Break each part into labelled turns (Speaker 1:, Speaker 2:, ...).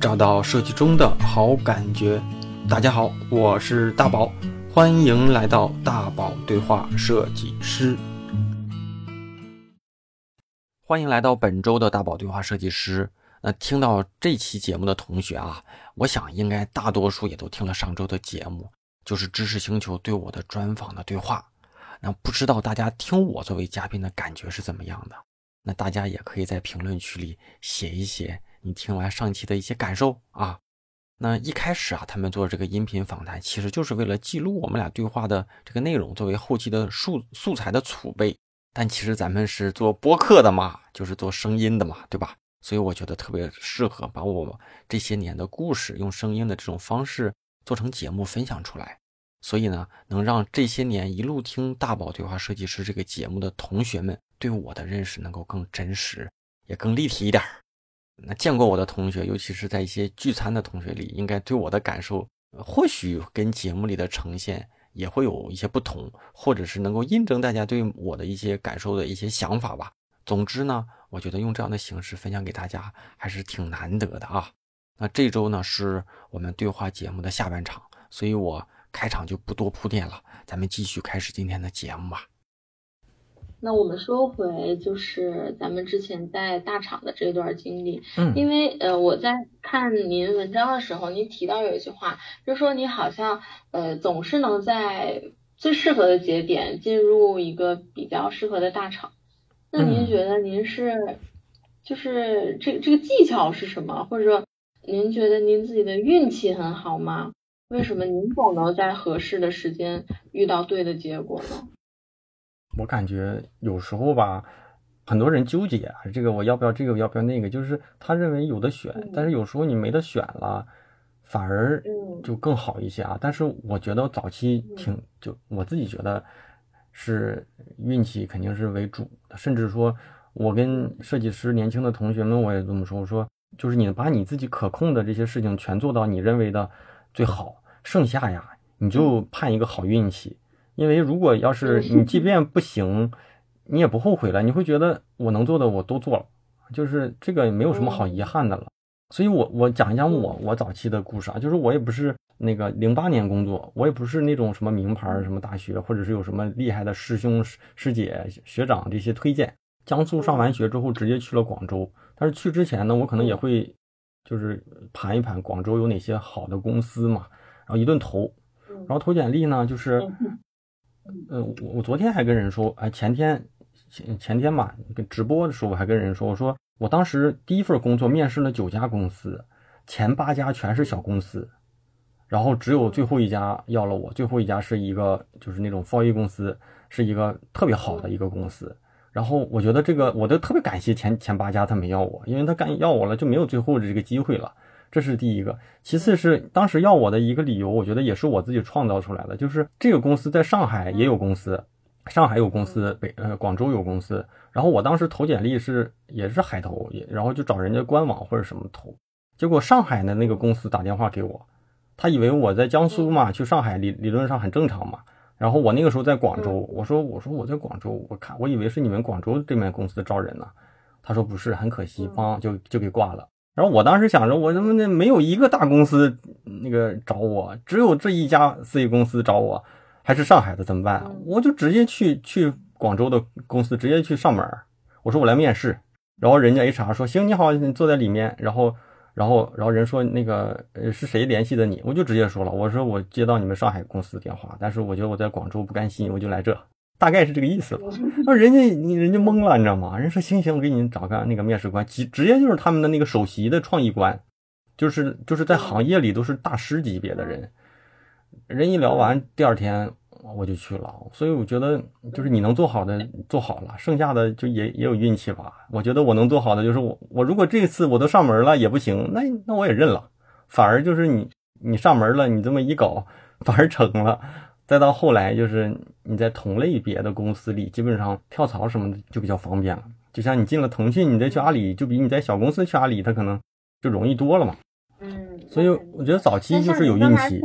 Speaker 1: 找到设计中的好感觉。大家好，我是大宝，欢迎来到大宝对话设计师。欢迎来到本周的大宝对话设计师。那听到这期节目的同学啊，我想应该大多数也都听了上周的节目，就是知识星球对我的专访的对话。那不知道大家听我作为嘉宾的感觉是怎么样的？那大家也可以在评论区里写一写你听完上期的一些感受啊。那一开始啊，他们做这个音频访谈，其实就是为了记录我们俩对话的这个内容，作为后期的素素材的储备。但其实咱们是做播客的嘛，就是做声音的嘛，对吧？所以我觉得特别适合把我这些年的故事用声音的这种方式做成节目分享出来。所以呢，能让这些年一路听大宝对话设计师这个节目的同学们对我的认识能够更真实，也更立体一点儿那见过我的同学，尤其是在一些聚餐的同学里，应该对我的感受，或许跟节目里的呈现也会有一些不同，或者是能够印证大家对我的一些感受的一些想法吧。总之呢，我觉得用这样的形式分享给大家还是挺难得的啊。那这周呢，是我们对话节目的下半场，所以我。开场就不多铺垫了，咱们继续开始今天的节目吧。
Speaker 2: 那我们说回就是咱们之前在大厂的这段经历，
Speaker 1: 嗯，
Speaker 2: 因为呃我在看您文章的时候，您提到有一句话，就说你好像呃总是能在最适合的节点进入一个比较适合的大厂。那您觉得您是就是这这个技巧是什么？或者说您觉得您自己的运气很好吗？为什么您总能在合适的时间遇到对的结果呢？
Speaker 1: 我感觉有时候吧，很多人纠结啊，这个我要不要这个，要不要那个，就是他认为有的选，但是有时候你没得选了，反而就更好一些啊。但是我觉得早期挺就我自己觉得是运气肯定是为主的，甚至说我跟设计师年轻的同学们我也这么说，我说就是你把你自己可控的这些事情全做到你认为的最好。剩下呀，你就盼一个好运气，因为如果要是你即便不行，你也不后悔了，你会觉得我能做的我都做了，就是这个没有什么好遗憾的了。所以，我我讲一讲我我早期的故事啊，就是我也不是那个零八年工作，我也不是那种什么名牌什么大学，或者是有什么厉害的师兄师姐学长这些推荐。江苏上完学之后，直接去了广州。但是去之前呢，我可能也会就是盘一盘广州有哪些好的公司嘛。然后一顿投，然后投简历呢，就是，呃，我我昨天还跟人说，哎，前天前前天吧，跟直播的时候我还跟人说，我说我当时第一份工作面试了九家公司，前八家全是小公司，然后只有最后一家要了我，最后一家是一个就是那种 f A 公司，是一个特别好的一个公司，然后我觉得这个我都特别感谢前前八家他没要我，因为他敢要我了就没有最后的这个机会了。这是第一个，其次是当时要我的一个理由，我觉得也是我自己创造出来的，就是这个公司在上海也有公司，上海有公司，北呃广州有公司，然后我当时投简历是也是海投，也然后就找人家官网或者什么投，结果上海的那个公司打电话给我，他以为我在江苏嘛，去上海理理论上很正常嘛，然后我那个时候在广州，我说我说我在广州，我看我以为是你们广州这边公司招人呢，他说不是，很可惜，帮就就给挂了。然后我当时想着，我他妈的没有一个大公司那个找我，只有这一家私 A 公司找我，还是上海的，怎么办？我就直接去去广州的公司，直接去上门。我说我来面试，然后人家 HR 说行，你好，你坐在里面。然后，然后，然后人说那个呃是谁联系的你？我就直接说了，我说我接到你们上海公司电话，但是我觉得我在广州不甘心，我就来这。大概是这个意思吧。那人家你人家懵了，你知道吗？人说行行，我给你找个那个面试官，直直接就是他们的那个首席的创意官，就是就是在行业里都是大师级别的人。人一聊完，第二天我就去了。所以我觉得就是你能做好的做好了，剩下的就也也有运气吧。我觉得我能做好的就是我我如果这次我都上门了也不行，那那我也认了。反而就是你你上门了，你这么一搞，反而成了。再到后来，就是你在同类别的公司里，基本上跳槽什么的就比较方便了。就像你进了腾讯，你再去阿里，就比你在小公司去阿里，它可能就容易多了嘛。
Speaker 2: 嗯，
Speaker 1: 所以我觉得早期就是有运气。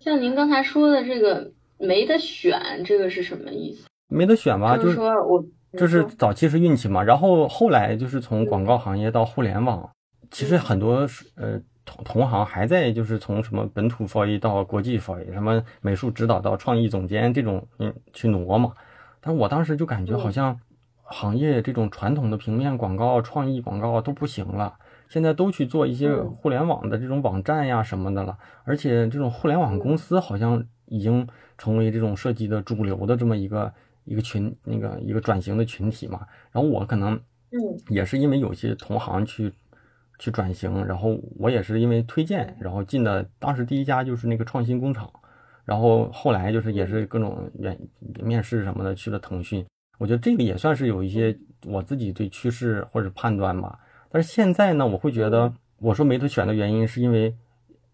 Speaker 2: 像您刚才说的这个没得选，这个是什么意思？
Speaker 1: 没得选吧，
Speaker 2: 就是说我
Speaker 1: 就是早期是运气嘛，然后后来就是从广告行业到互联网，其实很多呃同同行还在就是从什么本土 FA 到国际 FA，什么美术指导到创意总监这种嗯去挪嘛。但我当时就感觉好像行业这种传统的平面广告、创意广告都不行了，现在都去做一些互联网的这种网站呀什么的了，而且这种互联网公司好像已经成为这种设计的主流的这么一个一个群那个一个转型的群体嘛。然后我可能
Speaker 2: 嗯
Speaker 1: 也是因为有些同行去。去转型，然后我也是因为推荐，然后进的。当时第一家就是那个创新工厂，然后后来就是也是各种面面试什么的去了腾讯。我觉得这个也算是有一些我自己对趋势或者判断吧。但是现在呢，我会觉得我说没得选的原因是因为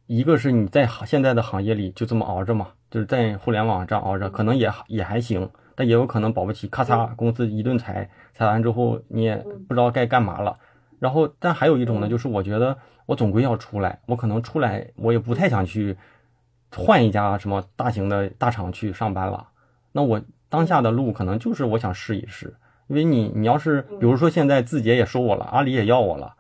Speaker 1: 一个是你在现在的行业里就这么熬着嘛，就是在互联网上熬着，可能也也还行，但也有可能保不齐咔嚓公司一顿裁，裁完之后你也不知道该干嘛了。然后，但还有一种呢，就是我觉得我总归要出来，我可能出来，我也不太想去换一家什么大型的大厂去上班了。那我当下的路可能就是我想试一试，因为你你要是比如说现在字节也收我了，阿里也要我了，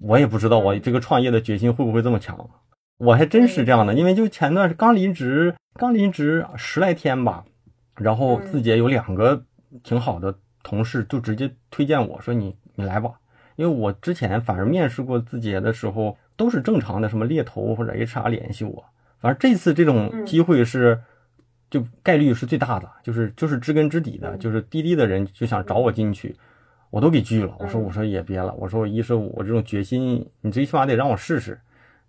Speaker 1: 我也不知道我这个创业的决心会不会这么强。我还真是这样的，因为就前段刚离职，刚离职十来天吧，然后字节有两个挺好的同事就直接推荐我说你你来吧。因为我之前反而面试过字节的时候，都是正常的，什么猎头或者 HR 联系我。反正这次这种机会是，就概率是最大的，就是就是知根知底的，就是滴滴的人就想找我进去，我都给拒了。我说我说也别了，我说我一是我这种决心，你最起码得让我试试。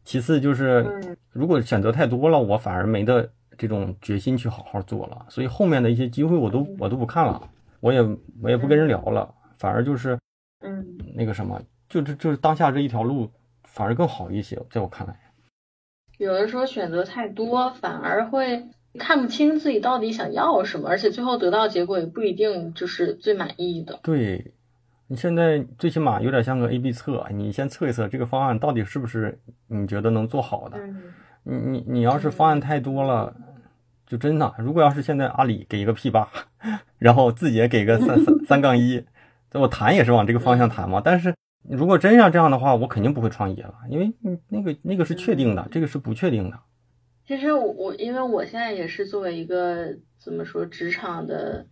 Speaker 1: 其次就是如果选择太多了，我反而没得这种决心去好好做了。所以后面的一些机会我都我都不看了，我也我也不跟人聊了，反而就是。
Speaker 2: 嗯，
Speaker 1: 那个什么，就这就是当下这一条路，反而更好一些，在我看来。
Speaker 2: 有的时候选择太多，反而会看不清自己到底想要什么，而且最后得到结果也不一定就是最满意的。
Speaker 1: 对，你现在最起码有点像个 A B 测，你先测一测这个方案到底是不是你觉得能做好的。你你你要是方案太多了，就真的，如果要是现在阿里给一个 P 八，然后字节给个三三三杠一。我谈也是往这个方向谈嘛，但是如果真要这样的话，我肯定不会创业了，因为那个那个是确定的，这个是不确定的。
Speaker 2: 其实我我因为我现在也是作为一个怎么说职场的，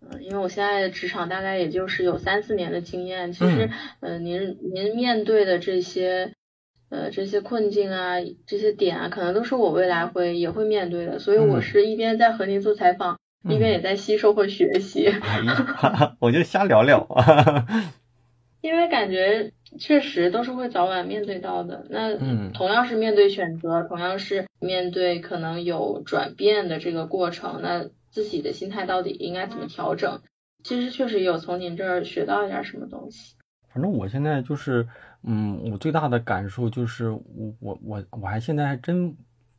Speaker 2: 嗯，因为我现在的职场大概也就是有三四年的经验。其实，嗯，您您面对的这些呃这些困境啊，这些点啊，可能都是我未来会也会面对的，所以我是一边在和您做采访。一边也在吸收和学习，
Speaker 1: 我就瞎聊聊。
Speaker 2: 因为感觉确实都是会早晚面对到的。那同样是面对选择，同样是面对可能有转变的这个过程，那自己的心态到底应该怎么调整？其实确实有从您这儿学到一点什么东西。
Speaker 1: 反正我现在就是，嗯，我最大的感受就是，我我我我还现在还真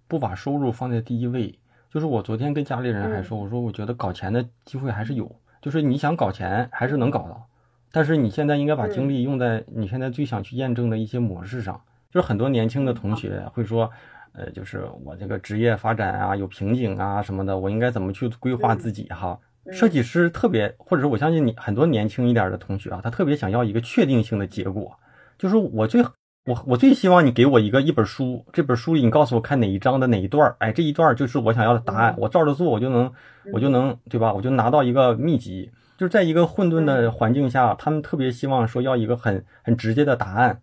Speaker 1: 不把收入放在第一位。就是我昨天跟家里人还说，我说我觉得搞钱的机会还是有，就是你想搞钱还是能搞到，但是你现在应该把精力用在你现在最想去验证的一些模式上。就是很多年轻的同学会说，呃，就是我这个职业发展啊有瓶颈啊什么的，我应该怎么去规划自己哈？设计师特别，或者是我相信你很多年轻一点的同学啊，他特别想要一个确定性的结果，就是我最。我我最希望你给我一个一本书，这本书里你告诉我看哪一章的哪一段哎，这一段就是我想要的答案，我照着做，我就能，我就能，对吧？我就拿到一个秘籍。就是在一个混沌的环境下，他们特别希望说要一个很很直接的答案，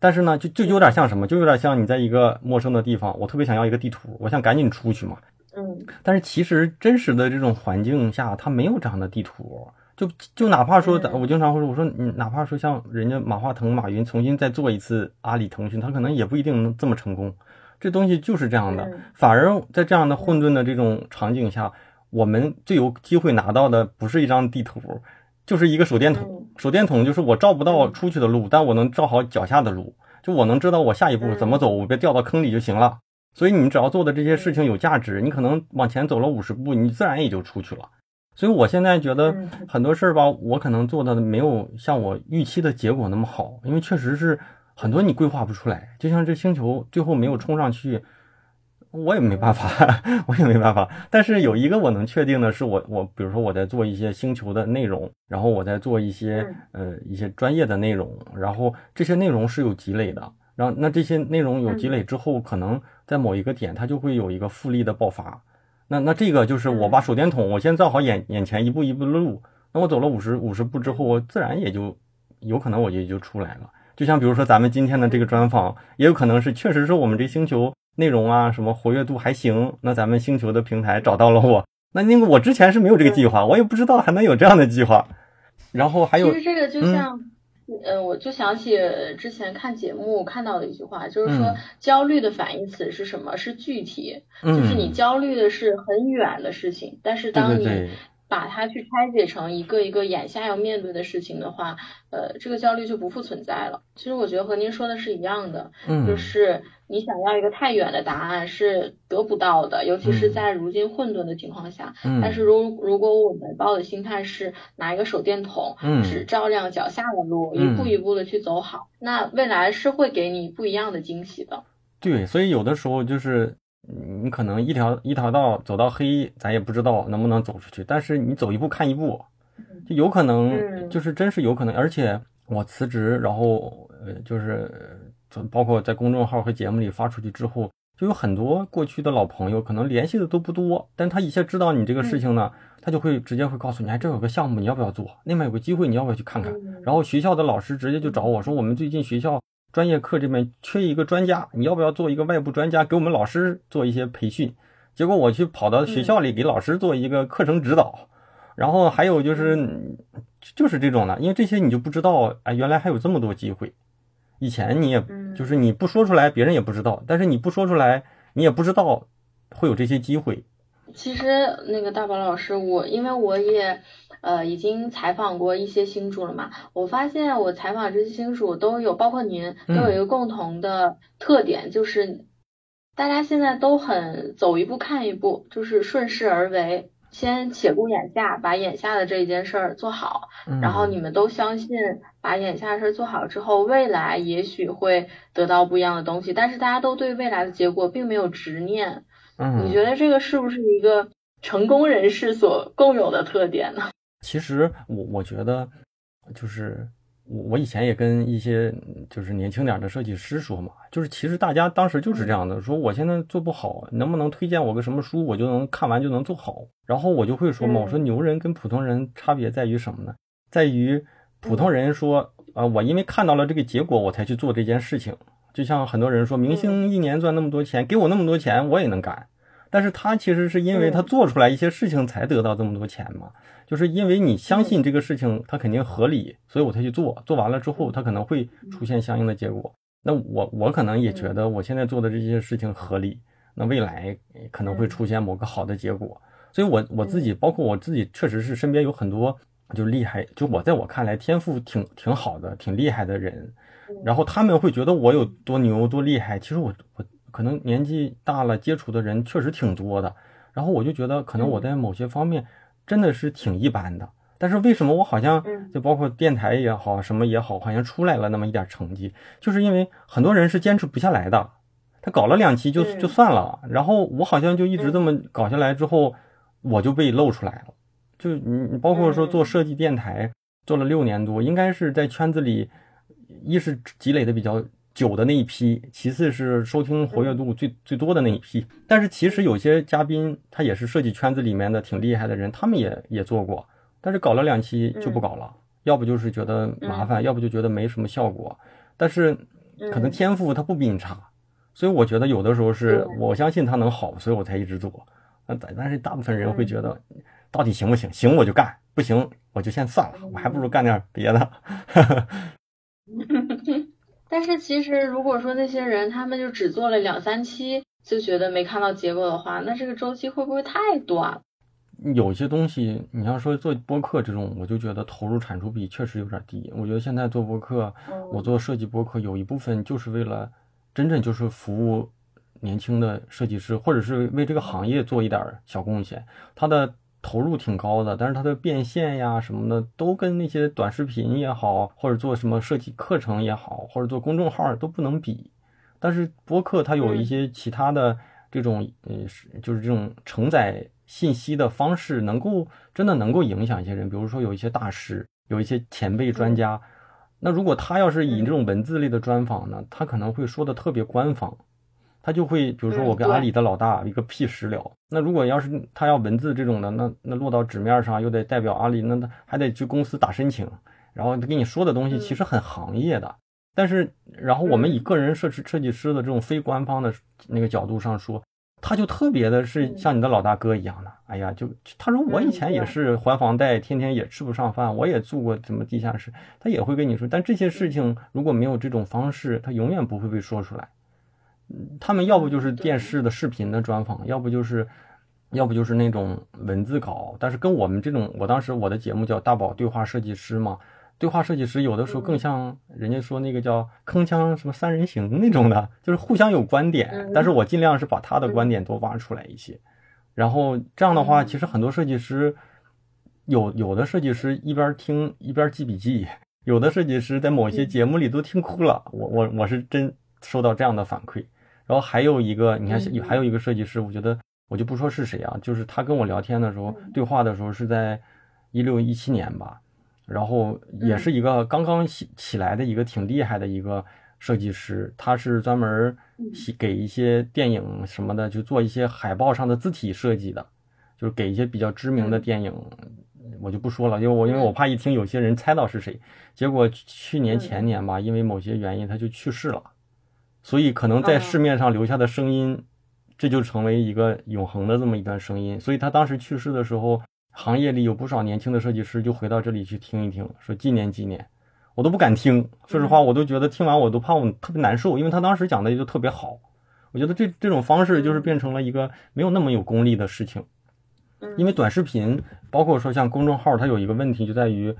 Speaker 1: 但是呢，就就有点像什么，就有点像你在一个陌生的地方，我特别想要一个地图，我想赶紧出去嘛。
Speaker 2: 嗯。
Speaker 1: 但是其实真实的这种环境下，它没有这样的地图。就就哪怕说，我经常会说，我说你哪怕说像人家马化腾、马云重新再做一次阿里、腾讯，他可能也不一定能这么成功。这东西就是这样的，反而在这样的混沌的这种场景下，我们最有机会拿到的不是一张地图，就是一个手电筒。手电筒就是我照不到出去的路，但我能照好脚下的路，就我能知道我下一步怎么走，我别掉到坑里就行了。所以你只要做的这些事情有价值，你可能往前走了五十步，你自然也就出去了。所以，我现在觉得很多事儿吧，我可能做的没有像我预期的结果那么好，因为确实是很多你规划不出来。就像这星球最后没有冲上去，我也没办法，我也没办法。但是有一个我能确定的是，我我比如说我在做一些星球的内容，然后我在做一些呃一些专业的内容，然后这些内容是有积累的。然后那这些内容有积累之后，可能在某一个点它就会有一个复利的爆发。那那这个就是我把手电筒，我先照好眼眼前一步一步的路，那我走了五十五十步之后，我自然也就有可能我就就出来了。就像比如说咱们今天的这个专访，也有可能是确实是我们这星球内容啊什么活跃度还行，那咱们星球的平台找到了我。那那个我之前是没有这个计划，我也不知道还能有这样的计划。然后还有，
Speaker 2: 其实这个就像，呃，我就想起之前看节目看到的一句话，就是说焦虑的反义词是什么？是具体，就是你焦虑的是很远的事情，但是当你把它去拆解成一个一个眼下要面对的事情的话，呃，这个焦虑就不复存在了。其实我觉得和您说的是一样的，就是。你想要一个太远的答案是得不到的，尤其是在如今混沌的情况下。嗯。但是如如果我们抱的心态是拿一个手电筒，嗯，只照亮脚下的路，一步一步的去走好，那未来是会给你不一样的惊喜的。
Speaker 1: 对，所以有的时候就是你可能一条一条道走到黑，咱也不知道能不能走出去。但是你走一步看一步，就有可能，就是真是有可能。而且我辞职，然后呃，就是。包括在公众号和节目里发出去之后，就有很多过去的老朋友，可能联系的都不多，但他一下知道你这个事情呢，他就会直接会告诉你，哎，这有个项目，你要不要做？那边有个机会，你要不要去看看？然后学校的老师直接就找我说，我们最近学校专业课这边缺一个专家，你要不要做一个外部专家，给我们老师做一些培训？结果我去跑到学校里给老师做一个课程指导，然后还有就是就是这种的，因为这些你就不知道，哎，原来还有这么多机会。以前你也就是你不说出来，别人也不知道。但是你不说出来，你也不知道会有这些机会。
Speaker 2: 其实那个大宝老师，我因为我也呃已经采访过一些新主了嘛，我发现我采访这些新主都有，包括您都有一个共同的特点，就是大家现在都很走一步看一步，就是顺势而为。先且顾眼下，把眼下的这一件事儿做好，然后你们都相信，把眼下的事儿做好之后，未来也许会得到不一样的东西。但是大家都对未来的结果并没有执念。
Speaker 1: 嗯，
Speaker 2: 你觉得这个是不是一个成功人士所共有的特点呢？
Speaker 1: 其实我我觉得就是。我我以前也跟一些就是年轻点的设计师说嘛，就是其实大家当时就是这样的，说我现在做不好，能不能推荐我个什么书，我就能看完就能做好。然后我就会说嘛，我说牛人跟普通人差别在于什么呢？在于普通人说，啊，我因为看到了这个结果，我才去做这件事情。就像很多人说，明星一年赚那么多钱，给我那么多钱，我也能干。但是他其实是因为他做出来一些事情才得到这么多钱嘛，就是因为你相信这个事情他肯定合理，所以我才去做，做完了之后他可能会出现相应的结果。那我我可能也觉得我现在做的这些事情合理，那未来可能会出现某个好的结果。所以，我我自己包括我自己，确实是身边有很多就厉害，就我在我看来天赋挺挺好的、挺厉害的人，然后他们会觉得我有多牛多厉害。其实我我。可能年纪大了，接触的人确实挺多的，然后我就觉得可能我在某些方面真的是挺一般的。但是为什么我好像就包括电台也好，什么也好，好像出来了那么一点成绩，就是因为很多人是坚持不下来的，他搞了两期就就算了，然后我好像就一直这么搞下来之后，我就被露出来了。就你你包括说做设计电台做了六年多，应该是在圈子里一是积累的比较。久的那一批，其次是收听活跃度最最多的那一批。但是其实有些嘉宾他也是设计圈子里面的挺厉害的人，他们也也做过，但是搞了两期就不搞了，要不就是觉得麻烦，要不就觉得没什么效果。但是可能天赋他不比你差，所以我觉得有的时候是我相信他能好，所以我才一直做。但但是大部分人会觉得到底行不行？行我就干，不行我就先算了，我还不如干点别的。
Speaker 2: 但是其实，如果说那些人他们就只做了两三期，就觉得没看到结果的话，那这个周期会不会太短？
Speaker 1: 有些东西，你要说做播客这种，我就觉得投入产出比确实有点低。我觉得现在做播客，我做设计播客，有一部分就是为了真正就是服务年轻的设计师，或者是为这个行业做一点小贡献。他的。投入挺高的，但是它的变现呀什么的，都跟那些短视频也好，或者做什么设计课程也好，或者做公众号都不能比。但是播客它有一些其他的这种，呃，就是这种承载信息的方式，能够真的能够影响一些人。比如说有一些大师，有一些前辈专家，那如果他要是以这种文字类的专访呢，他可能会说的特别官方，他就会比如说我跟阿里的老大一个屁实聊。那如果要是他要文字这种的，那那落到纸面上又得代表阿里，那他还得去公司打申请，然后跟你说的东西其实很行业的。但是然后我们以个人设设设计师的这种非官方的那个角度上说。他就特别的是像你的老大哥一样的，哎呀，就他说我以前也是还房贷，天天也吃不上饭，我也住过什么地下室，他也会跟你说。但这些事情如果没有这种方式，他永远不会被说出来。他们要不就是电视的视频的专访，要不就是，要不就是那种文字稿。但是跟我们这种，我当时我的节目叫大宝对话设计师嘛。对话设计师有的时候更像人家说那个叫铿锵什么三人行那种的，就是互相有观点，但是我尽量是把他的观点多挖出来一些，然后这样的话，其实很多设计师有有的设计师一边听一边记笔记，有的设计师在某些节目里都听哭了，我我我是真收到这样的反馈，然后还有一个你看还有一个设计师，我觉得我就不说是谁啊，就是他跟我聊天的时候对话的时候是在一六一七年吧。然后也是一个刚刚起起来的一个挺厉害的一个设计师，他是专门给一些电影什么的就做一些海报上的字体设计的，就是给一些比较知名的电影，我就不说了，因为我因为我怕一听有些人猜到是谁。结果去年前年吧，因为某些原因他就去世了，所以可能在市面上留下的声音，这就成为一个永恒的这么一段声音。所以他当时去世的时候。行业里有不少年轻的设计师就回到这里去听一听，说纪念纪念，我都不敢听。说实话，我都觉得听完我都怕我特别难受，因为他当时讲的就特别好。我觉得这这种方式就是变成了一个没有那么有功利的事情。因为短视频，包括说像公众号，它有一个问题就在于，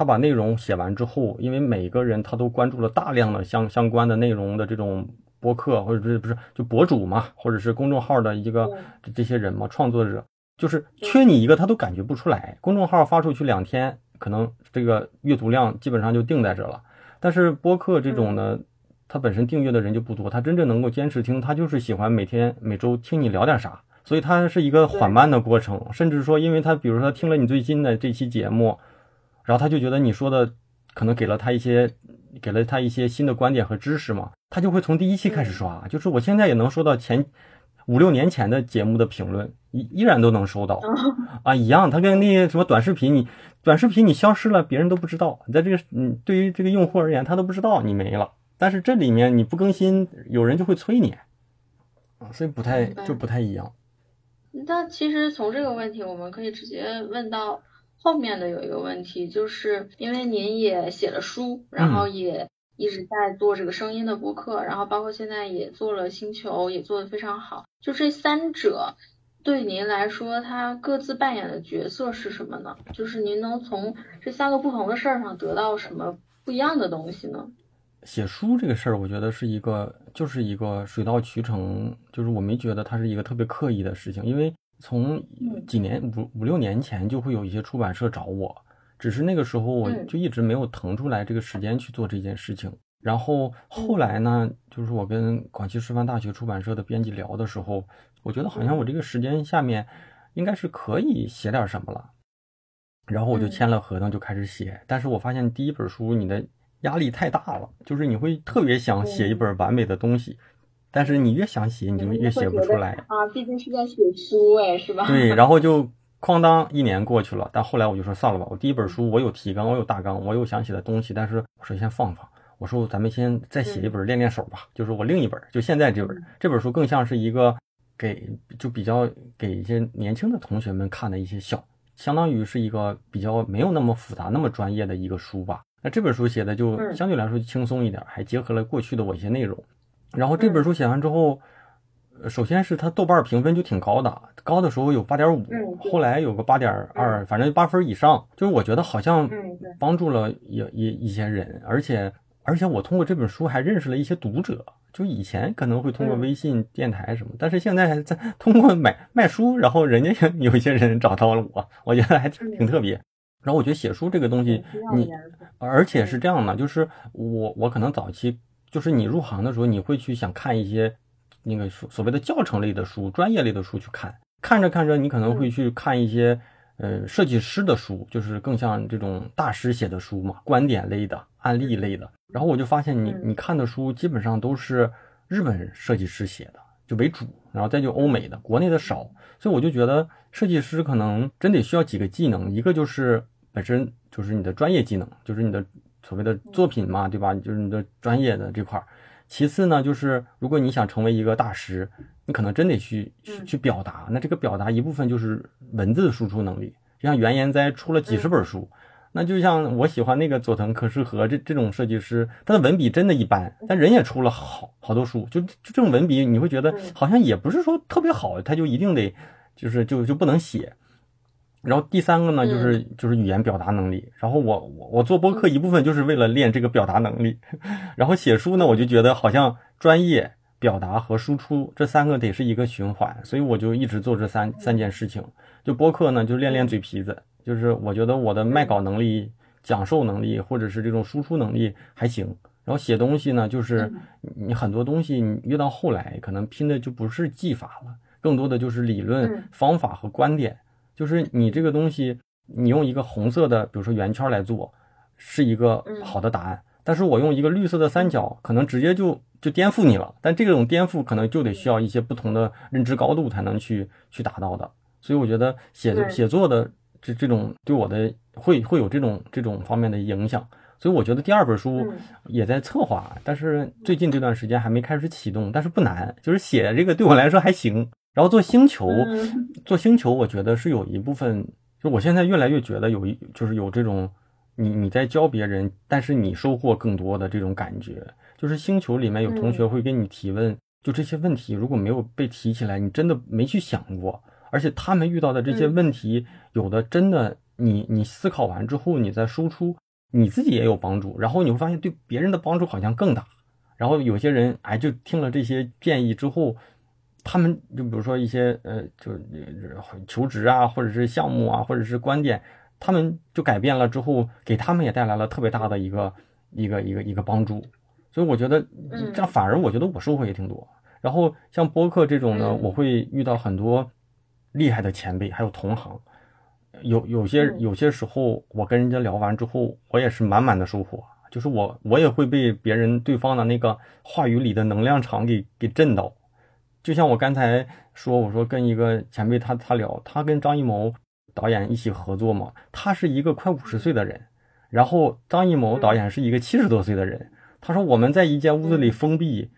Speaker 1: 他把内容写完之后，因为每个人他都关注了大量的相相关的内容的这种播客，或者是不是就博主嘛，或者是公众号的一个这些人嘛，创作者。就是缺你一个，他都感觉不出来。公众号发出去两天，可能这个阅读量基本上就定在这了。但是播客这种呢，它本身订阅的人就不多，他真正能够坚持听，他就是喜欢每天每周听你聊点啥。所以它是一个缓慢的过程，甚至说，因为他比如说听了你最新的这期节目，然后他就觉得你说的可能给了他一些，给了他一些新的观点和知识嘛，他就会从第一期开始刷。就是我现在也能收到前。五六年前的节目的评论依依然都能收到啊，一样。他跟那些什么短视频，你短视频你消失了，别人都不知道。你在这个嗯，对于这个用户而言，他都不知道你没了。但是这里面你不更新，有人就会催你啊，所以不太就不太一样。
Speaker 2: 那其实从这个问题，我们可以直接问到后面的有一个问题，就是因为您也写了书，然后也。一直在做这个声音的播客，然后包括现在也做了星球，也做得非常好。就这三者对您来说，它各自扮演的角色是什么呢？就是您能从这三个不同的事儿上得到什么不一样的东西呢？
Speaker 1: 写书这个事儿，我觉得是一个，就是一个水到渠成，就是我没觉得它是一个特别刻意的事情，因为从几年五五六年前就会有一些出版社找我。只是那个时候，我就一直没有腾出来这个时间去做这件事情。然后后来呢，就是我跟广西师范大学出版社的编辑聊的时候，我觉得好像我这个时间下面应该是可以写点什么了。然后我就签了合同，就开始写。但是我发现第一本书你的压力太大了，就是你会特别想写一本完美的东西，但是你越想写，你就越写不出来
Speaker 2: 啊。毕竟是在写书哎，是吧？
Speaker 1: 对，然后就。哐当，一年过去了，但后来我就说算了吧。我第一本书，我有提纲，我有大纲，我有想写的东西，但是我说先放放。我说咱们先再写一本练练手吧，就是我另一本，就现在这本。这本书更像是一个给，就比较给一些年轻的同学们看的一些小，相当于是一个比较没有那么复杂、那么专业的一个书吧。那这本书写的就相对来说轻松一点，还结合了过去的我一些内容。然后这本书写完之后。首先是它豆瓣评分就挺高的，高的时候有八点五，后来有个八点二，反正八分以上。就是我觉得好像帮助了一一一些人，而且而且我通过这本书还认识了一些读者。就以前可能会通过微信、电台什么，但是现在在通过买卖书，然后人家 有一些人找到了我，我觉得还挺挺特别。然后我觉得写书这个东西，你而且是这样的，就是我我可能早期就是你入行的时候，你会去想看一些。那个所所谓的教程类的书、专业类的书去看，看着看着，你可能会去看一些，呃设计师的书，就是更像这种大师写的书嘛，观点类的、案例类的。然后我就发现你你看的书基本上都是日本设计师写的，就为主，然后再就欧美的，国内的少。所以我就觉得设计师可能真得需要几个技能，一个就是本身就是你的专业技能，就是你的所谓的作品嘛，对吧？就是你的专业的这块儿。其次呢，就是如果你想成为一个大师，你可能真得去去去表达。那这个表达一部分就是文字输出能力。就像原研哉出了几十本书，那就像我喜欢那个佐藤可士和这这种设计师，他的文笔真的一般，但人也出了好好多书。就就这种文笔，你会觉得好像也不是说特别好，他就一定得就是就就不能写。然后第三个呢，就是就是语言表达能力。然后我我我做播客一部分就是为了练这个表达能力。然后写书呢，我就觉得好像专业表达和输出这三个得是一个循环，所以我就一直做这三三件事情。就播客呢，就练练嘴皮子，就是我觉得我的卖稿能力、讲授能力或者是这种输出能力还行。然后写东西呢，就是你很多东西你越到后来，可能拼的就不是技法了，更多的就是理论、方法和观点。就是你这个东西，你用一个红色的，比如说圆圈来做，是一个好的答案。但是我用一个绿色的三角，可能直接就就颠覆你了。但这种颠覆可能就得需要一些不同的认知高度才能去去达到的。所以我觉得写写作的这这种对我的会会有这种这种方面的影响。所以我觉得第二本书也在策划，但是最近这段时间还没开始启动，但是不难，就是写这个对我来说还行。然后做星球，做星球，我觉得是有一部分，就我现在越来越觉得有一，就是有这种，你你在教别人，但是你收获更多的这种感觉。就是星球里面有同学会跟你提问，就这些问题如果没有被提起来，你真的没去想过。而且他们遇到的这些问题，有的真的，你你思考完之后，你再输出，你自己也有帮助。然后你会发现对别人的帮助好像更大。然后有些人哎，就听了这些建议之后。他们就比如说一些呃，就求职啊，或者是项目啊，或者是观点，他们就改变了之后，给他们也带来了特别大的一个一个一个一个帮助。所以我觉得这样反而我觉得我收获也挺多。然后像播客这种呢，我会遇到很多厉害的前辈，还有同行。有有些有些时候，我跟人家聊完之后，我也是满满的收获。就是我我也会被别人对方的那个话语里的能量场给给震到。就像我刚才说，我说跟一个前辈他他聊，他跟张艺谋导演一起合作嘛，他是一个快五十岁的人，然后张艺谋导演是一个七十多岁的人。他说我们在一间屋子里封闭，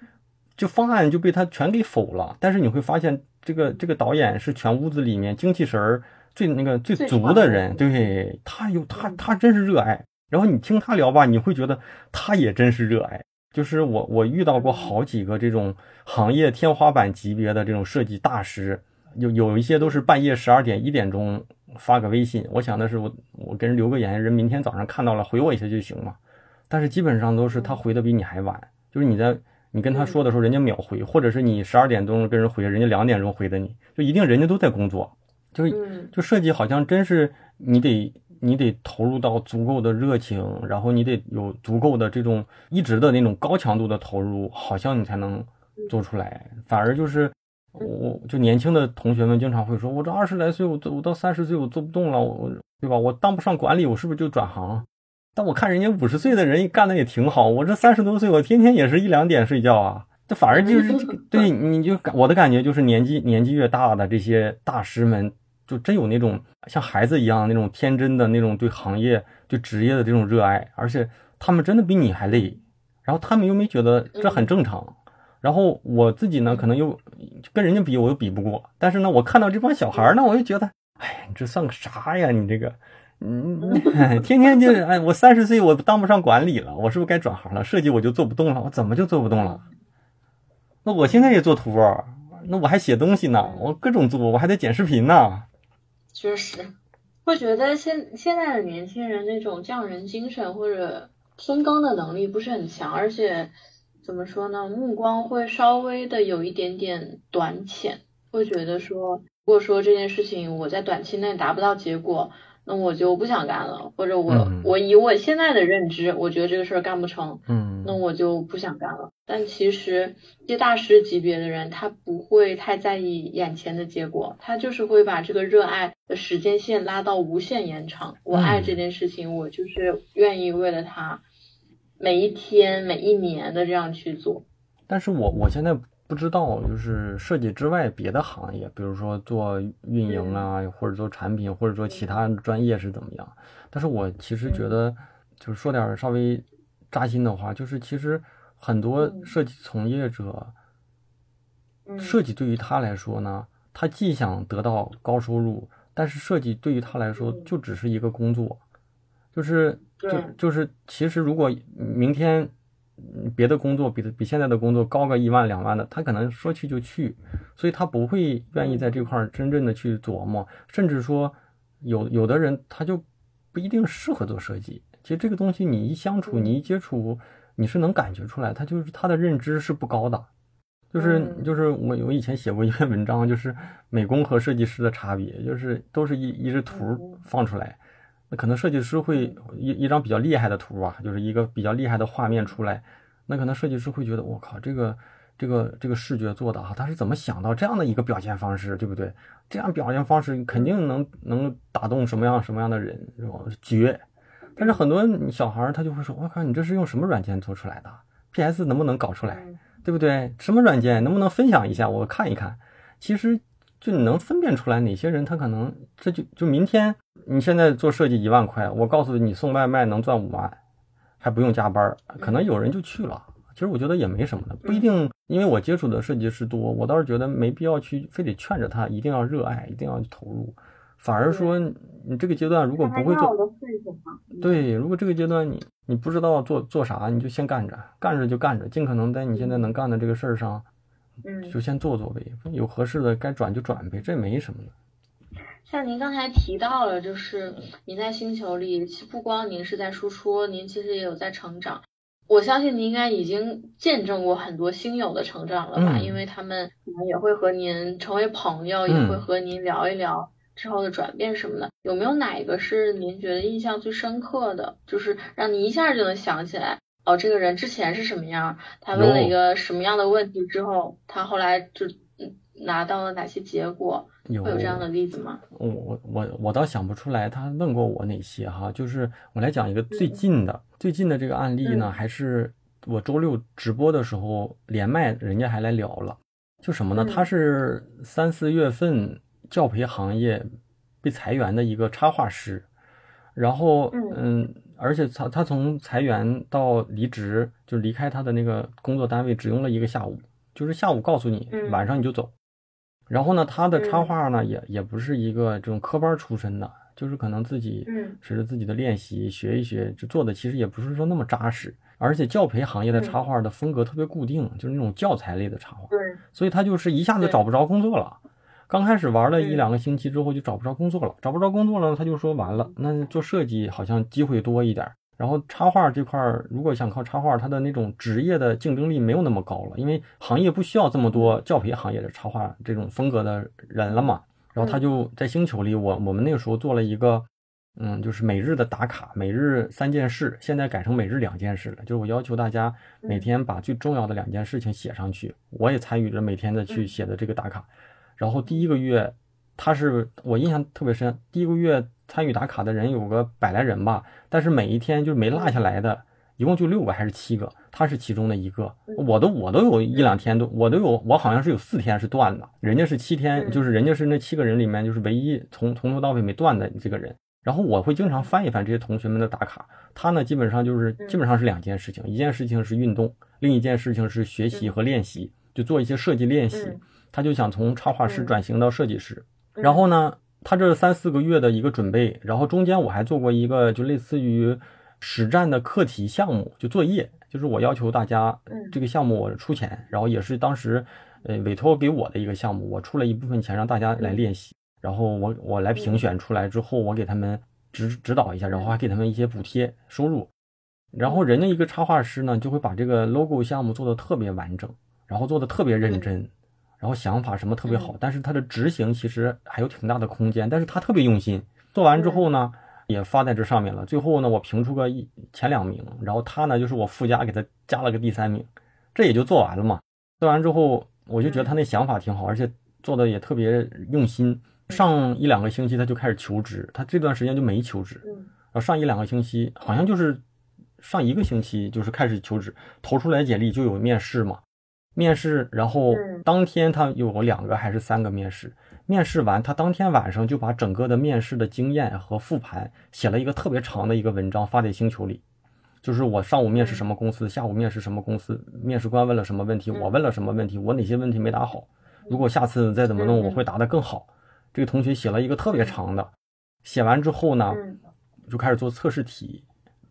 Speaker 1: 就方案就被他全给否了。但是你会发现，这个这个导演是全屋子里面精气神儿最那个最足的人，对他有他他真是热爱。然后你听他聊吧，你会觉得他也真是热爱。就是我，我遇到过好几个这种行业天花板级别的这种设计大师，有有一些都是半夜十二点一点钟发个微信，我想的是我我跟人留个言，人明天早上看到了回我一下就行嘛。但是基本上都是他回的比你还晚，就是你在你跟他说的时候，人家秒回，或者是你十二点钟跟人回，人家两点钟回的你，就一定人家都在工作，就是就设计好像真是你得。你得投入到足够的热情，然后你得有足够的这种一直的那种高强度的投入，好像你才能做出来。反而就是我，就年轻的同学们经常会说，我这二十来岁，我做我到三十岁我做不动了，我对吧？我当不上管理，我是不是就转行？但我看人家五十岁的人干的也挺好，我这三十多岁，我天天也是一两点睡觉啊。这反而就是对，你就我的感觉就是年纪年纪越大的这些大师们。就真有那种像孩子一样那种天真的那种对行业、对职业的这种热爱，而且他们真的比你还累，然后他们又没觉得这很正常。然后我自己呢，可能又跟人家比，我又比不过。但是呢，我看到这帮小孩呢，我就觉得，哎，你这算个啥呀？你这个，嗯，天天就是，哎，我三十岁，我当不上管理了，我是不是该转行了？设计我就做不动了，我怎么就做不动了？那我现在也做图，那我还写东西呢，我各种做，我还得剪视频呢。
Speaker 2: 确实，会觉得现现在的年轻人那种匠人精神或者深耕的能力不是很强，而且怎么说呢，目光会稍微的有一点点短浅，会觉得说，如果说这件事情我在短期内达不到结果，那我就不想干了，或者我我以我现在的认知，我觉得这个事儿干不成，
Speaker 1: 嗯，
Speaker 2: 那我就不想干了。但其实，接大师级别的人，他不会太在意眼前的结果，他就是会把这个热爱的时间线拉到无限延长。我爱这件事情，我就是愿意为了他，每一天、每一年的这样去做。
Speaker 1: 但是我我现在。不知道，就是设计之外别的行业，比如说做运营啊，或者做产品，或者说其他专业是怎么样？但是我其实觉得，就是说点稍微扎心的话，就是其实很多设计从业者，设计对于他来说呢，他既想得到高收入，但是设计对于他来说就只是一个工作，就是就就是其实如果明天。别的工作比比现在的工作高个一万两万的，他可能说去就去，所以他不会愿意在这块儿真正的去琢磨，甚至说有有的人他就不一定适合做设计。其实这个东西你一相处，你一接触，你是能感觉出来，他就是他的认知是不高的。就是就是我我以前写过一篇文章，就是美工和设计师的差别，就是都是一一只图放出来。那可能设计师会一一张比较厉害的图啊，就是一个比较厉害的画面出来，那可能设计师会觉得我靠，这个这个这个视觉做的啊，他是怎么想到这样的一个表现方式，对不对？这样表现方式肯定能能打动什么样什么样的人，是吧？绝。但是很多小孩他就会说，我靠，你这是用什么软件做出来的？PS 能不能搞出来，对不对？什么软件能不能分享一下，我看一看？其实。就你能分辨出来哪些人，他可能这就就明天你现在做设计一万块，我告诉你送外卖能赚五万，还不用加班，可能有人就去了。其实我觉得也没什么的，不一定，因为我接触的设计师多，我倒是觉得没必要去非得劝着他一定要热爱，一定要投入，反而说你这个阶段如果不会做，对，如果这个阶段你你不知道做做啥，你就先干着，干着就干着，尽可能在你现在能干的这个事儿上。
Speaker 2: 嗯，
Speaker 1: 就先做做呗，有合适的该转就转呗，这没什么的。
Speaker 2: 像您刚才提到了，就是您在星球里，其实不光您是在输出，您其实也有在成长。我相信您应该已经见证过很多星友的成长了吧？因为他们可能也会和您成为朋友，也会和您聊一聊之后的转变什么的。有没有哪一个是您觉得印象最深刻的，就是让你一下就能想起来？哦，这个人之前是什么样？他问了一个什么样的问题之后，他后来就拿到了哪些结果？
Speaker 1: 有
Speaker 2: 会有这样的例子吗？
Speaker 1: 我我我我倒想不出来，他问过我哪些哈？就是我来讲一个最近的，最近的这个案例呢，还是我周六直播的时候连麦，人家还来聊了。就什么呢？他是三四月份教培行业被裁员的一个插画师，然后嗯。而且他他从裁员到离职，就离开他的那个工作单位，只用了一个下午，就是下午告诉你，晚上你就走。然后呢，他的插画呢，也也不是一个这种科班出身的，就是可能自己随着自己的练习学一学，就做的其实也不是说那么扎实。而且教培行业的插画的风格特别固定，就是那种教材类的插画，
Speaker 2: 对，
Speaker 1: 所以他就是一下子找不着工作了。刚开始玩了一两个星期之后就找不着工作了，找不着工作了，他就说完了，那做设计好像机会多一点。然后插画这块儿，如果想靠插画，它的那种职业的竞争力没有那么高了，因为行业不需要这么多教培行业的插画这种风格的人了嘛。然后他就在星球里，我我们那个时候做了一个，嗯，就是每日的打卡，每日三件事，现在改成每日两件事了。就是我要求大家每天把最重要的两件事情写上去，我也参与着每天的去写的这个打卡。然后第一个月，他是我印象特别深。第一个月参与打卡的人有个百来人吧，但是每一天就没落下来的，一共就六个还是七个，他是其中的一个。我都我都有一两天都我都有，我好像是有四天是断的，人家是七天，就是人家是那七个人里面就是唯一从从头到尾没断的这个人。然后我会经常翻一翻这些同学们的打卡，他呢基本上就是基本上是两件事情，一件事情是运动，另一件事情是学习和练习，就做一些设计练习。他就想从插画师转型到设计师，然后呢，他这三四个月的一个准备，然后中间我还做过一个就类似于实战的课题项目，就作业，就是我要求大家，这个项目我出钱，然后也是当时呃委托给我的一个项目，我出了一部分钱让大家来练习，然后我我来评选出来之后，我给他们指指导一下，然后还给他们一些补贴收入，然后人家一个插画师呢就会把这个 logo 项目做的特别完整，然后做的特别认真。然后想法什么特别好，但是他的执行其实还有挺大的空间，但是他特别用心，做完之后呢，也发在这上面了。最后呢，我评出个一前两名，然后他呢就是我附加给他加了个第三名，这也就做完了嘛。做完之后，我就觉得他那想法挺好，而且做的也特别用心。上一两个星期他就开始求职，他这段时间就没求职。然后上一两个星期，好像就是上一个星期就是开始求职，投出来简历就有面试嘛。面试，然后当天他有两个还是三个面试。面试完，他当天晚上就把整个的面试的经验和复盘写了一个特别长的一个文章发在星球里。就是我上午面试什么公司，下午面试什么公司，面试官问了什么问题，我问了什么问题，我哪些问题没答好，如果下次再怎么弄，我会答得更好。这个同学写了一个特别长的，写完之后呢，就开始做测试题，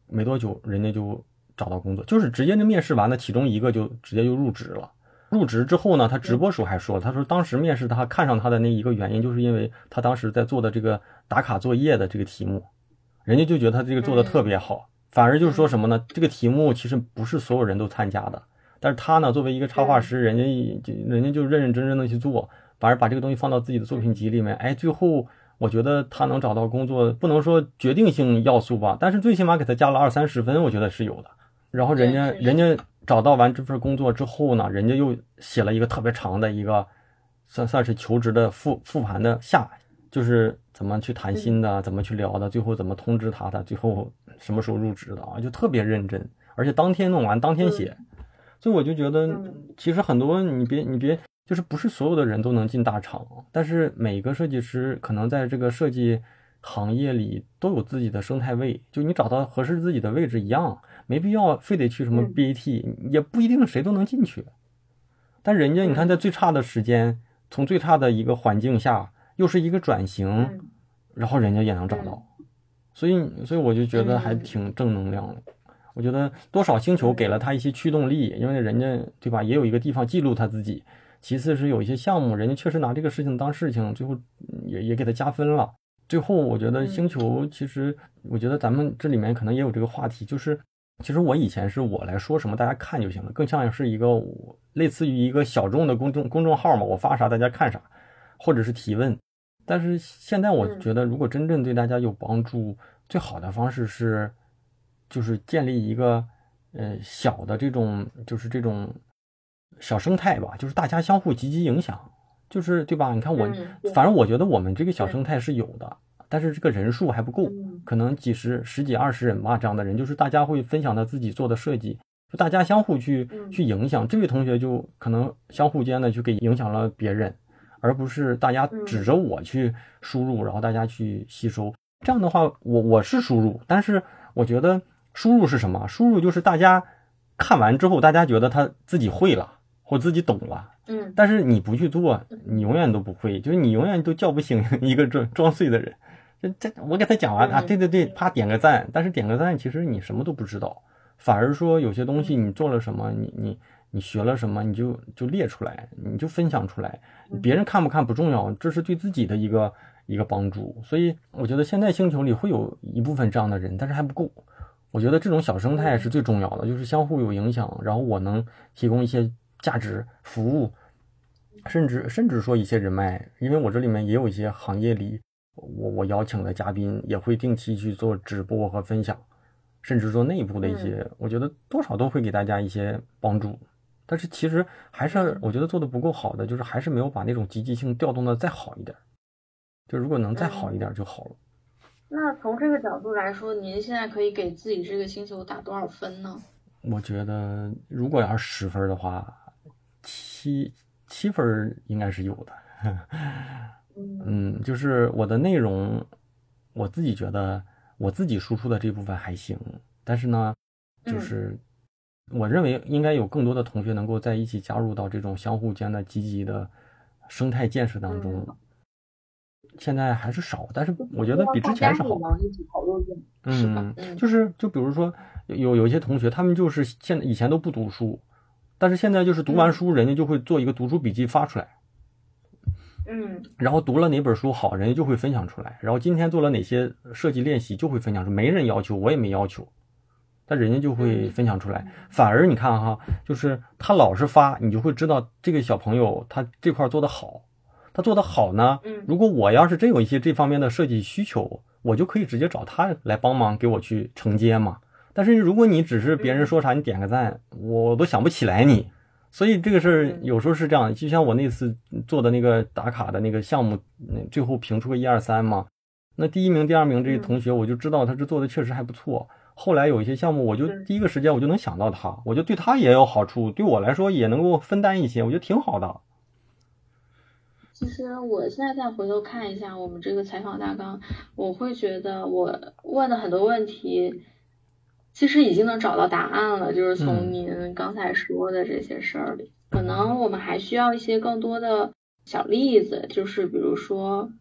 Speaker 1: 没多久人家就找到工作，就是直接就面试完了其中一个就直接就入职了。入职之后呢，他直播时候还说，他说当时面试他看上他的那一个原因，就是因为他当时在做的这个打卡作业的这个题目，人家就觉得他这个做的特别好，反而就是说什么呢？这个题目其实不是所有人都参加的，但是他呢作为一个插画师，人家就人家就认认真真的去做。反而把这个东西放到自己的作品集里面，哎，最后我觉得他能找到工作，不能说决定性要素吧，但是最起码给他加了二三十分，我觉得是有的。然后人家人家找到完这份工作之后呢，人家又写了一个特别长的一个，算算是求职的复复盘的下，就是怎么去谈心的，怎么去聊的，最后怎么通知他的，最后什么时候入职的啊，就特别认真，而且当天弄完当天写，所以我就觉得其实很多你别你别。就是不是所有的人都能进大厂，但是每个设计师可能在这个设计行业里都有自己的生态位，就你找到合适自己的位置一样，没必要非得去什么 BAT，也不一定谁都能进去。但人家你看，在最差的时间，从最差的一个环境下，又是一个转型，然后人家也能找到，所以所以我就觉得还挺正能量的。我觉得多少星球给了他一些驱动力，因为人家对吧，也有一个地方记录他自己。其次是有一些项目，人家确实拿这个事情当事情，最后也也给他加分了。最后我觉得星球，其实我觉得咱们这里面可能也有这个话题，就是其实我以前是我来说什么大家看就行了，更像是一个类似于一个小众的公众公众号嘛，我发啥大家看啥，或者是提问。但是现在我觉得，如果真正对大家有帮助，最好的方式是就是建立一个呃小的这种就是这种。小生态吧，就是大家相互积极影响，就是对吧？你看我，反正我觉得我们这个小生态是有的，但是这个人数还不够，可能几十、十几、二十人吧，这样的人，就是大家会分享他自己做的设计，就大家相互去去影响。这位同学就可能相互间的去给影响了别人，而不是大家指着我去输入，然后大家去吸收。这样的话，我我是输入，但是我觉得输入是什么？输入就是大家看完之后，大家觉得他自己会了。或自己懂了，嗯，但是你不去做，你永远都不会，就是你永远都叫不醒一个装装睡的人。这这，我给他讲完啊，对对对，啪点个赞，但是点个赞，其实你什么都不知道，反而说有些东西你做了什么，你你你学了什么，你就就列出来，你就分享出来，别人看不看不重要，这是对自己的一个一个帮助。所以我觉得现在星球里会有一部分这样的人，但是还不够。我觉得这种小生态是最重要的，就是相互有影响，然后我能提供一些。价值服务，甚至甚至说一些人脉，因为我这里面也有一些行业里，我我邀请的嘉宾也会定期去做直播和分享，甚至做内部的一些，我觉得多少都会给大家一些帮助。但是其实还是我觉得做的不够好的，就是还是没有把那种积极性调动的再好一点。就如果能再好一点就好了。
Speaker 2: 那从这个角度来说，您现在可以给自己这个星球打多少分呢？
Speaker 1: 我觉得如果要是十分的话。七七分应该是有的，嗯，就是我的内容，我自己觉得我自己输出的这部分还行，但是呢，就是我认为应该有更多的同学能够在一起加入到这种相互间的积极的生态建设当中，现在还是少，但是我觉得比之前是好。嗯，就是就比如说有有一些同学，他们就是现在以前都不读书。但是现在就是读完书，人家就会做一个读书笔记发出来，
Speaker 2: 嗯，
Speaker 1: 然后读了哪本书好，人家就会分享出来。然后今天做了哪些设计练习，就会分享出。没人要求，我也没要求，但人家就会分享出来。反而你看哈，就是他老是发，你就会知道这个小朋友他这块做的好。他做的好呢？
Speaker 2: 嗯，
Speaker 1: 如果我要是真有一些这方面的设计需求，我就可以直接找他来帮忙给我去承接嘛。但是如果你只是别人说啥你点个赞，我都想不起来你。所以这个事儿有时候是这样，就像我那次做的那个打卡的那个项目，那最后评出个一二三嘛。那第一名、第二名这些同学，我就知道他是做的确实还不错。后来有一些项目，我就第一个时间我就能想到他，我就对他也有好处，对我来说也能够分担一些，我觉得挺好的。
Speaker 2: 其实我现在再回头看一下我们这个采访大纲，我会觉得我问的很多问题。其实已经能找到答案了，就是从您刚才说的这些事儿里，可能我们还需要一些更多的小例子，就是比如说，